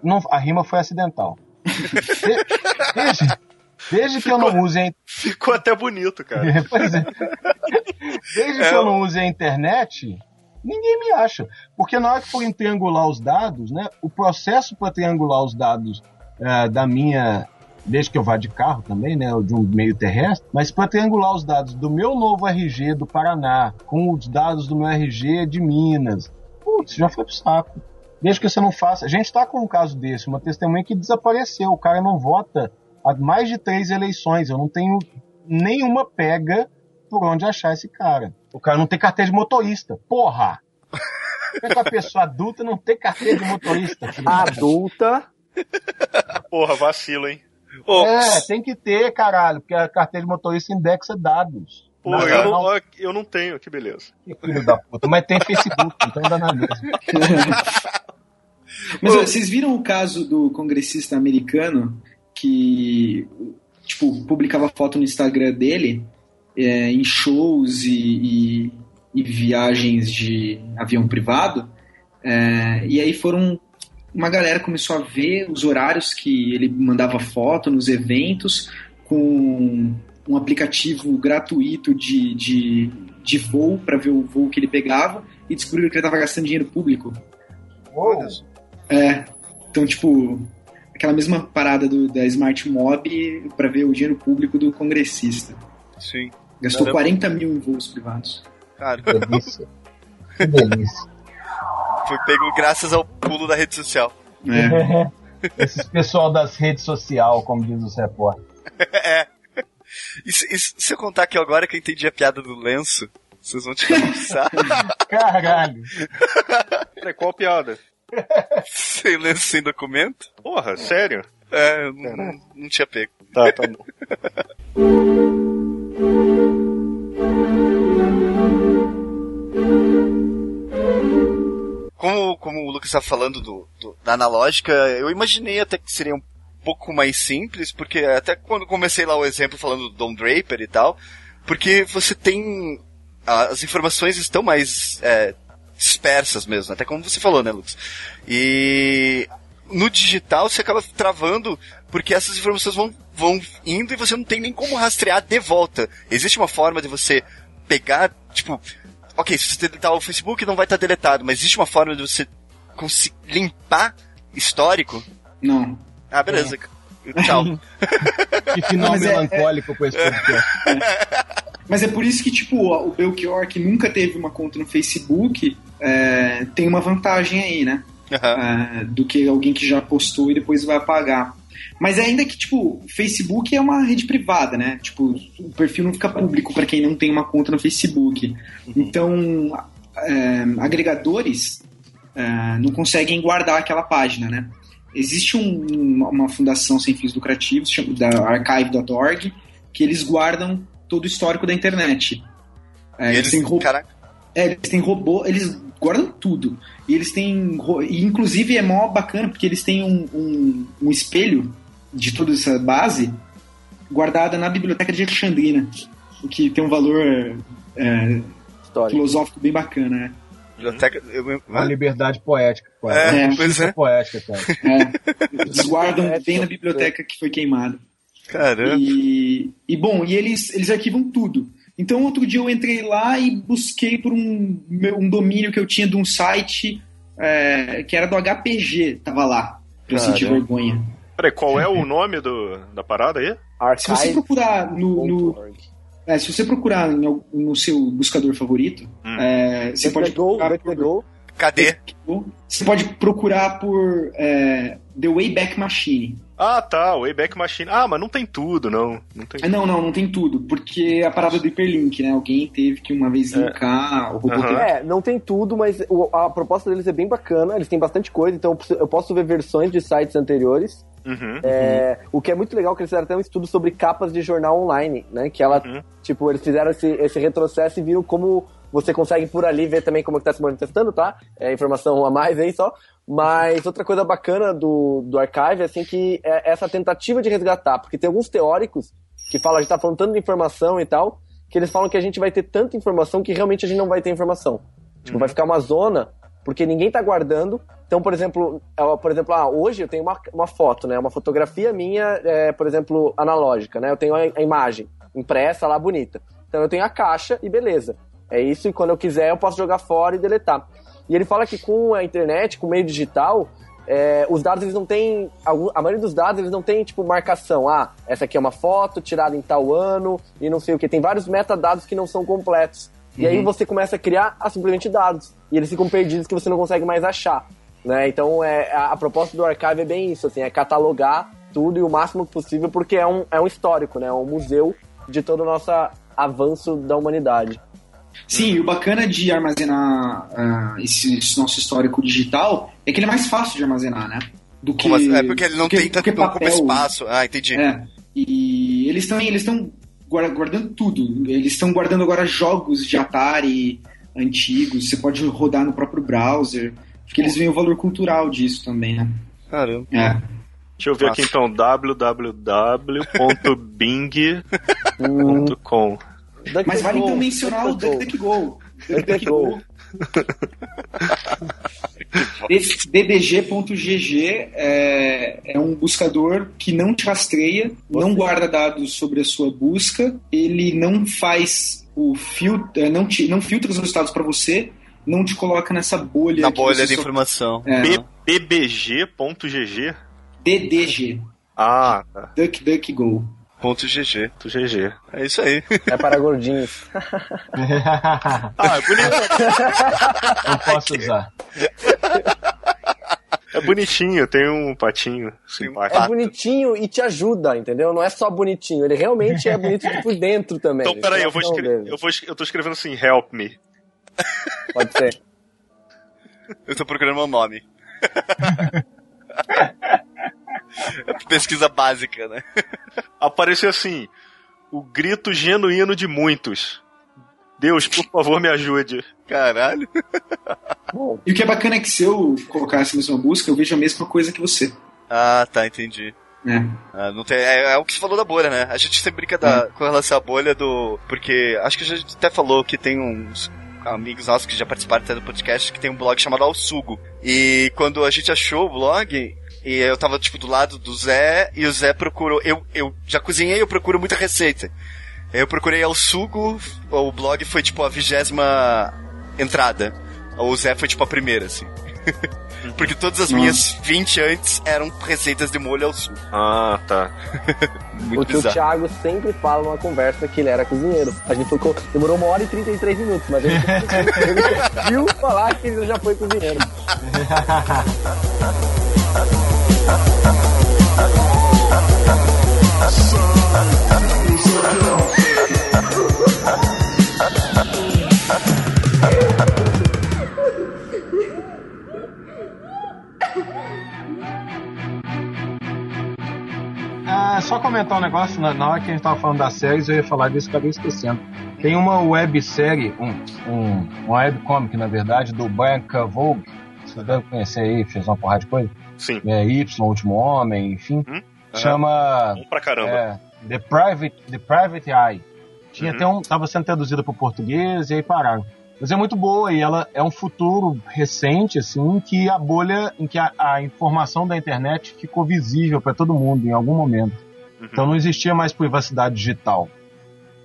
Não, a rima foi acidental. (laughs) desde, desde que eu não use a... Ficou até bonito, cara. (laughs) pois é. Desde é, que eu não use a internet, ninguém me acha. Porque na hora que for triangular os dados, né, o processo para triangular os dados é, da minha. Desde que eu vá de carro também, né? De um meio terrestre, mas para triangular os dados do meu novo RG do Paraná com os dados do meu RG de Minas, putz, já foi pro saco. Desde que você não faça. A gente está com um caso desse, uma testemunha que desapareceu. O cara não vota há mais de três eleições. Eu não tenho nenhuma pega por onde achar esse cara. O cara não tem carteira de motorista. Porra! Como é que a pessoa adulta não tem carteira de motorista? Adulta? Porra, vacilo, hein? É, tem que ter, caralho, porque a carteira de motorista indexa dados. Pô, eu não, eu não tenho, que beleza. Que filho da puta, mas tem Facebook, então dá na mesma. (laughs) Mas vocês viram o caso do congressista americano que, tipo, publicava foto no Instagram dele é, em shows e, e, e, viagens de avião privado. É, e aí foram. Uma galera começou a ver os horários que ele mandava foto nos eventos com um aplicativo gratuito de, de, de voo para ver o voo que ele pegava e descobriram que ele estava gastando dinheiro público. Uou. É. Então, tipo, aquela mesma parada do, da Smart Mob para ver o dinheiro público do congressista. Sim. Gastou Caramba. 40 mil em voos privados. Cara, que delícia. Que delícia. Foi pego graças ao pulo da rede social. É. (laughs) Esses pessoal das redes sociais, como diz os repórteres. (laughs) É. E se, e se, eu contar que agora que eu entendi a piada do lenço, vocês vão te (laughs) cansar. Caralho. Peraí, qual piada? Sem lenço, sem documento? Porra, sério? É, não, não, não tinha pego. Tá, tá bom. Como, como o Lucas estava falando do, do, da analógica, eu imaginei até que seria um pouco mais simples, porque até quando comecei lá o exemplo falando do Don Draper e tal, porque você tem. As informações estão mais é, dispersas mesmo, até como você falou, né, Lucas? E no digital você acaba travando porque essas informações vão, vão indo e você não tem nem como rastrear de volta. Existe uma forma de você pegar, tipo, ok, se você deletar o Facebook não vai estar deletado, mas existe uma forma de você conseguir limpar histórico? Não. Ah, beleza. É. Tchau. (laughs) que final não, melancólico é, com esse podcast. Mas é por isso que, tipo, o Belchior, que nunca teve uma conta no Facebook, é, tem uma vantagem aí, né? Uhum. do que alguém que já postou e depois vai apagar. Mas ainda que, tipo, Facebook é uma rede privada, né? Tipo, o perfil não fica público para quem não tem uma conta no Facebook. Uhum. Então, é, agregadores é, não conseguem guardar aquela página, né? Existe um, uma fundação sem fins lucrativos, da archive.org, que eles guardam todo o histórico da internet. É, eles, eles têm robô, é, eles têm robô, eles guardam tudo. E eles têm. E inclusive é mó bacana porque eles têm um, um, um espelho de toda essa base guardada na biblioteca de Alexandrina, o que tem um valor é, filosófico bem bacana, né? Biblioteca. Eu, Uma liberdade poética. poética. É, é, pois é. poética, cara. É. Eles guardam bem na biblioteca que foi queimada. Caramba. E, e bom, e eles, eles arquivam tudo. Então, outro dia eu entrei lá e busquei por um, um domínio que eu tinha de um site é, que era do HPG, tava lá, pra eu sentir vergonha. Peraí, qual é o nome do, da parada aí? Se você procurar no. no é, se você procurar no, no seu buscador favorito, hum. é, você pode. Procurar por, Cadê? Você pode procurar por é, The Wayback Machine. Ah, tá, o Wayback Machine. Ah, mas não tem tudo, não. Não, tem... É, não, não, não tem tudo, porque a parada do hiperlink, né? Alguém teve que uma vez é. linkar, é. o robô uhum. É, não tem tudo, mas a proposta deles é bem bacana, eles têm bastante coisa, então eu posso ver versões de sites anteriores. Uhum, é, uhum. O que é muito legal que eles fizeram até um estudo sobre capas de jornal online, né? Que ela, uhum. tipo, eles fizeram esse, esse retrocesso e viram como você consegue por ali ver também como está se manifestando, tá? É informação a mais aí só. Mas outra coisa bacana do, do Archive é assim que é essa tentativa de resgatar, porque tem alguns teóricos que falam, a gente tá falando tanto de informação e tal, que eles falam que a gente vai ter tanta informação que realmente a gente não vai ter informação. Tipo, uhum. vai ficar uma zona, porque ninguém tá guardando. Então, por exemplo, é, por exemplo, ah, hoje eu tenho uma, uma foto, né? Uma fotografia minha, é, por exemplo, analógica, né? Eu tenho a, a imagem impressa lá bonita. Então eu tenho a caixa e beleza. É isso, e quando eu quiser eu posso jogar fora e deletar. E ele fala que com a internet, com o meio digital, é, os dados eles não têm. A maioria dos dados eles não tem tipo marcação. Ah, essa aqui é uma foto tirada em tal ano e não sei o que. Tem vários metadados que não são completos. E uhum. aí você começa a criar ah, simplesmente dados. E eles ficam perdidos que você não consegue mais achar. Né? Então é, a, a proposta do Archive é bem isso, assim, é catalogar tudo e o máximo possível, porque é um, é um histórico, né? É um museu de todo o nosso avanço da humanidade. Sim, e o bacana de armazenar uh, esse, esse, nosso histórico digital é que ele é mais fácil de armazenar, né? Do que, assim? É porque ele não que, tem tanto papel. espaço. Ah, entendi. É. E eles também eles estão guardando tudo. Eles estão guardando agora jogos de Atari antigos. Você pode rodar no próprio browser. Porque eles veem o valor cultural disso também, né? Caramba. É. Deixa eu ver Nossa. aqui então, www.bing.com. (laughs) Mas vale então mencionar o DuckDuckGo. DuckDuckGo. ddg.gg é, é, um buscador que não te rastreia, não guarda dados sobre a sua busca, ele não faz o filtro, não, te, não filtra os resultados para você, não te coloca nessa bolha. Na bolha de só... informação. É. bbg.gg? DDG. Ah, tá. DuckDuckGo. Ponto GG. Ponto GG. É isso aí. É para gordinhos. (laughs) ah, é bonito. Não posso usar. É bonitinho, tem um patinho simpático. É bonitinho e te ajuda, entendeu? Não é só bonitinho, ele realmente é bonito por dentro também. Então, peraí, eu vou escrever. Eu, vou, eu tô escrevendo assim, help me. Pode ser. (laughs) Eu tô procurando meu nome. (laughs) (laughs) Pesquisa básica, né? (laughs) Apareceu assim: o grito genuíno de muitos. Deus, por favor, me ajude. Caralho. (laughs) Bom, e o que é bacana é que se eu colocasse a mesma busca, eu vejo a mesma coisa que você. Ah, tá, entendi. É. Ah, não tem, é, é, o que você falou da bolha, né? A gente sempre brinca da, é. com relação à bolha do. Porque acho que a gente até falou que tem uns amigos nossos que já participaram até do podcast que tem um blog chamado Ao Sugo. E quando a gente achou o blog, e eu tava, tipo, do lado do Zé, e o Zé procurou. Eu, eu já cozinhei, eu procuro muita receita. Eu procurei ao sugo, o blog foi, tipo, a vigésima entrada. O Zé foi, tipo, a primeira, assim. (laughs) Porque todas as minhas 20 antes eram receitas de molho ao sugo. Ah, tá. (laughs) Muito o tio Thiago sempre fala numa conversa que ele era cozinheiro. A gente ficou, demorou uma hora e 33 minutos, mas a gente (laughs) viu falar que ele já foi cozinheiro. Comentar um negócio, na, hora que a gente tava falando das séries, eu ia falar disso, acabei esquecendo. Tem uma websérie, um, um, um webcomic, na verdade, do Brian Vogue, você deve conhecer aí, fez uma porrada de coisa. Sim. É, y, Último Homem, enfim. Hum? Chama. Bom pra caramba. É, The, Private, The Private Eye. Tinha uhum. até um. Tava sendo traduzido para português e aí pararam. Mas é muito boa e ela é um futuro recente, assim, que a bolha, em que a, a informação da internet ficou visível para todo mundo em algum momento. Uhum. Então não existia mais privacidade digital.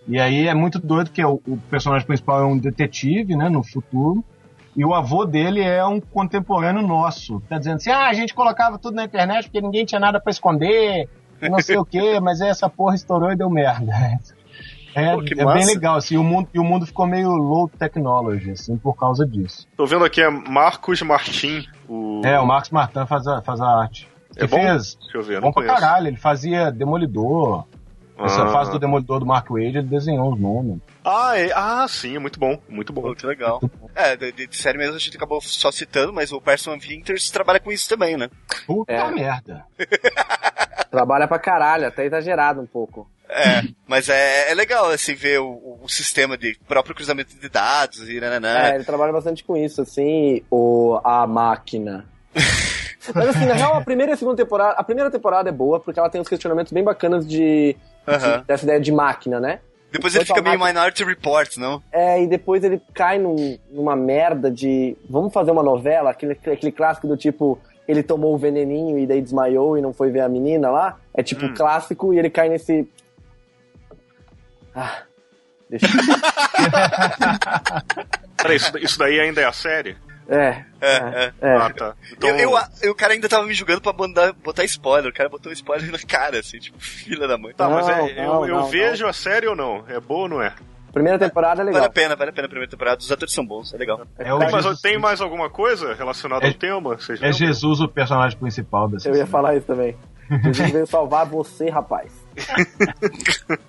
E aí é muito doido que o, o, personagem principal é um detetive, né, no futuro, e o avô dele é um contemporâneo nosso. Tá dizendo assim, ah, a gente colocava tudo na internet porque ninguém tinha nada para esconder, não sei o quê, mas essa porra estourou e deu merda. (laughs) É, Pô, é bem legal, assim, o mundo, e o mundo ficou meio low technology, assim, por causa disso. Tô vendo aqui, é Marcos Martin. O... É, o Marcos Martin faz a, faz a arte. É bom? Fez, Deixa eu ver, bom pra caralho, ele fazia Demolidor. Ah. Essa fase do Demolidor do Mark Wade, ele desenhou os nomes. Ah, é, ah, sim, é muito bom, muito bom. Muito legal. é, de, de, série mesmo a gente acabou só citando, mas o Person Winters trabalha com isso também, né? Puta é. merda. (laughs) Trabalha pra caralho, até exagerado um pouco. É, mas é, é legal, assim, ver o, o sistema de próprio cruzamento de dados e nananã. É, ele trabalha bastante com isso, assim, o, a máquina. (laughs) mas assim, na real, a primeira e a segunda temporada, a primeira temporada é boa, porque ela tem uns questionamentos bem bacanas de, de dessa ideia de máquina, né? Depois ele fica meio Minority Report, não? É, e depois ele cai num, numa merda de. Vamos fazer uma novela, aquele, aquele clássico do tipo ele tomou o veneninho e daí desmaiou e não foi ver a menina lá. É tipo hum. clássico e ele cai nesse. Ah. Deixa (laughs) Peraí, isso, isso daí ainda é a série? É. É, é. é. Ah, tá. Então... Eu, eu, eu, o cara ainda tava me julgando pra mandar, botar spoiler. O cara botou um spoiler na cara, assim, tipo, filha da mãe. Tá, não, mas é, não, eu, eu não, vejo a série ou não? É boa ou não é? Primeira temporada é legal. Vale a pena, vale a pena a primeira temporada. Os atores são bons, é legal. É, tem, mais, tem mais alguma coisa relacionada é, ao tema? é Jesus o personagem principal dessa Eu ia falar isso também. Jesus veio salvar você, rapaz. (laughs)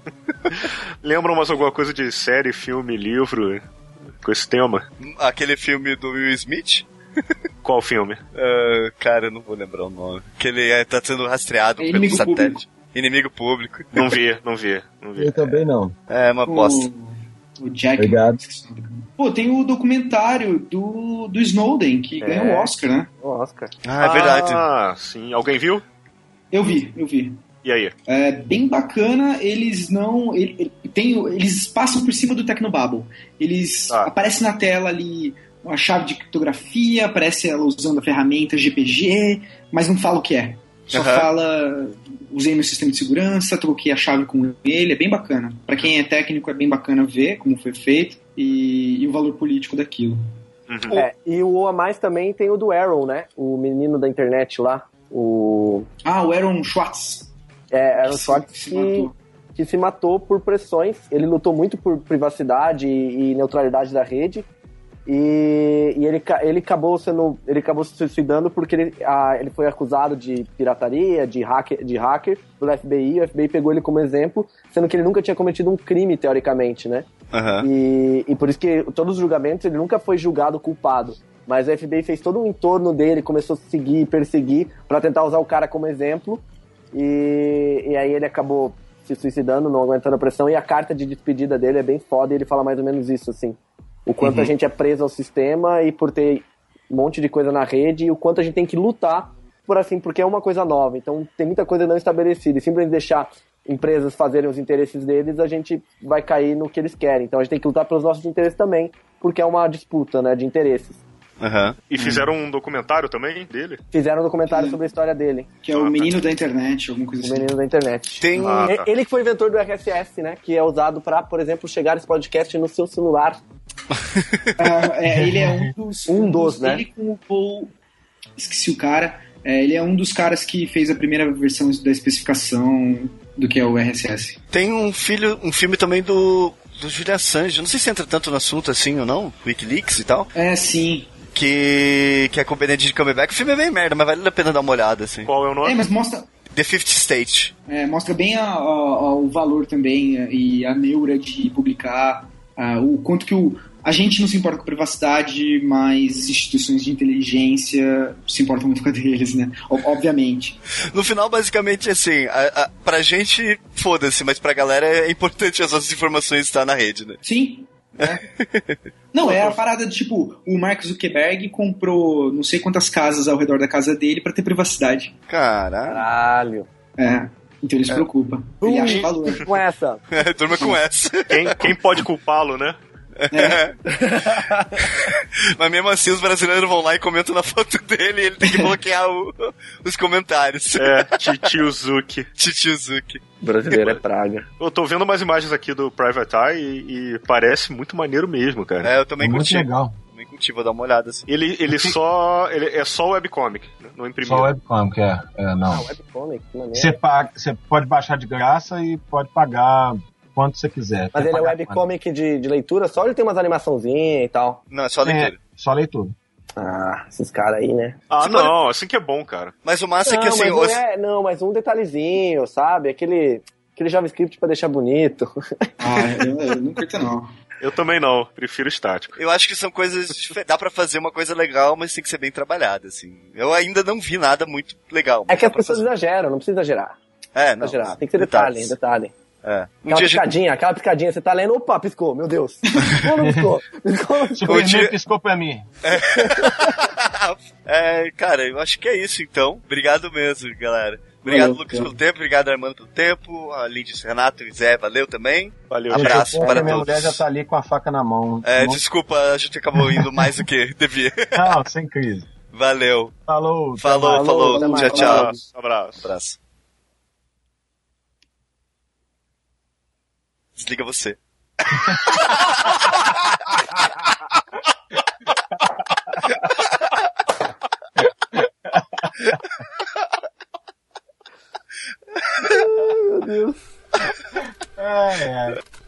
Lembram mais alguma coisa de série, filme, livro com esse tema? Aquele filme do Will Smith? Qual filme? Uh, (laughs) cara, eu não vou lembrar o nome. Que ele é, tá sendo rastreado é pelo satélite. Público. Inimigo público. Não vi, não vi, não vi. Eu também não. É uma bosta. O Jack. Obrigado. Pô, tem o documentário do, do Snowden, que é. ganhou o Oscar, né? O Oscar. Ah, é verdade. Ah, sim. Alguém viu? Eu vi, eu vi. E aí? É bem bacana, eles não. Ele, ele, tem, eles passam por cima do Tecnobabble. Eles ah. aparecem na tela ali uma chave de criptografia, aparece ela usando a ferramenta GPG, mas não fala o que é. Só uhum. fala, usei meu sistema de segurança, troquei a chave com ele, é bem bacana. Para quem é técnico é bem bacana ver como foi feito e, e o valor político daquilo. Uhum. É, e o a mais também tem o do Aaron, né? O menino da internet lá. O... Ah, o Aaron Schwartz. É, Aaron Schwartz que, que, que se matou por pressões. Ele lutou muito por privacidade e, e neutralidade da rede. E, e, ele, ele acabou sendo. Ele acabou se suicidando porque ele, a, ele foi acusado de pirataria, de hacker, de hacker pelo FBI. O FBI pegou ele como exemplo, sendo que ele nunca tinha cometido um crime, teoricamente, né? Uhum. E, e por isso que todos os julgamentos ele nunca foi julgado culpado. Mas o FBI fez todo um entorno dele, começou a seguir, perseguir, para tentar usar o cara como exemplo. E, e aí ele acabou se suicidando, não aguentando a pressão. E a carta de despedida dele é bem foda e ele fala mais ou menos isso, assim. O quanto uhum. a gente é preso ao sistema e por ter um monte de coisa na rede e o quanto a gente tem que lutar por assim, porque é uma coisa nova. Então tem muita coisa não estabelecida. E simplesmente deixar empresas fazerem os interesses deles, a gente vai cair no que eles querem. Então a gente tem que lutar pelos nossos interesses também, porque é uma disputa, né, de interesses. Uhum. E fizeram um documentário também dele? Fizeram um documentário sobre a história dele. Que é o ah, tá. Menino da Internet, alguma coisa o assim. O Menino da Internet. Tem... Ah, tá. Ele que foi inventor do RSS, né? Que é usado para, por exemplo, chegar esse podcast no seu celular. ah, é, ele é um (laughs) dos... Um dos, né? Ele com o Paul... Esqueci o cara. É, ele é um dos caras que fez a primeira versão da especificação do que é o RSS. Tem um filho, um filme também do do Julian Assange. Não sei se entra tanto no assunto assim ou não, Wikileaks e tal. É, sim que, que é com o Benedict Cumberbatch. O filme é bem merda, mas vale a pena dar uma olhada, assim. Qual é o nome? É, mas mostra... The Fifth State. É, mostra bem a, a, a, o valor também e a neura de publicar, o quanto que o, a gente não se importa com privacidade, mas instituições de inteligência se importam muito com a deles, né? Obviamente. No final, basicamente, assim, a, a, pra gente, foda-se, mas pra galera é importante as nossas informações estar na rede, né? Sim. É. (laughs) Não, é a parada de tipo, o Mark Zuckerberg comprou não sei quantas casas ao redor da casa dele para ter privacidade. Caralho. É. Então ele se é. preocupa. Ele acha valor. Com essa. (laughs) É, durma com essa. Quem, quem pode culpá-lo, né? É. (laughs) Mas mesmo assim, os brasileiros vão lá e comentam na foto dele e ele tem que bloquear o, os comentários. É, Titiozuki. Titiozuki. Brasileiro é praga. Eu tô vendo umas imagens aqui do Private Eye e, e parece muito maneiro mesmo, cara. É, eu também é curti. Muito legal. Também curti, vou dar uma olhada assim. Ele, ele só. Ele é só webcomic, né? não imprimiu. Só webcomic, é. é não. Ah, webcomic, Você, paga, você pode baixar de graça e pode pagar quanto você quiser. Mas ele é webcomic de, de leitura só ou ele tem umas animaçãozinhas e tal? Não, é só leitura. É, só leitura. Ah, esses caras aí, né? Ah, Você não, pode... assim que é bom, cara. Mas o massa não, é que assim. Mas os... não, é, não, mas um detalhezinho, sabe? Aquele, aquele JavaScript pra deixar bonito. Ah, eu, eu não curto não. Eu também não, prefiro estático. Eu acho que são coisas. Dá para fazer uma coisa legal, mas tem que ser bem trabalhada, assim. Eu ainda não vi nada muito legal. É que as pessoas exageram, não precisa exagerar. É, não. Exagerar. Tem que ser detalhe, detalhe. É. Um aquela picadinha, gente... aquela picadinha, você tá lendo, opa, piscou, meu Deus. Piscou não piscou? (laughs) Piscou, piscou. dia... piscou pra mim. É. (laughs) é, cara, eu acho que é isso então. Obrigado mesmo, galera. Obrigado, valeu, Lucas, pelo tempo. Obrigado, Armando, pelo tempo. A Lindy, Renato e Zé, valeu também. Valeu, Abraço gente, para minha todos. mulher já tá ali com a faca na mão. É, desculpa, a gente acabou indo mais do que (laughs) devia. Não, sem crise. Valeu. Falou. Falou, falou. falou. Tchau, tchau. Abraço. Abraço. Desliga você. Ai, meu Deus. Ai, ai.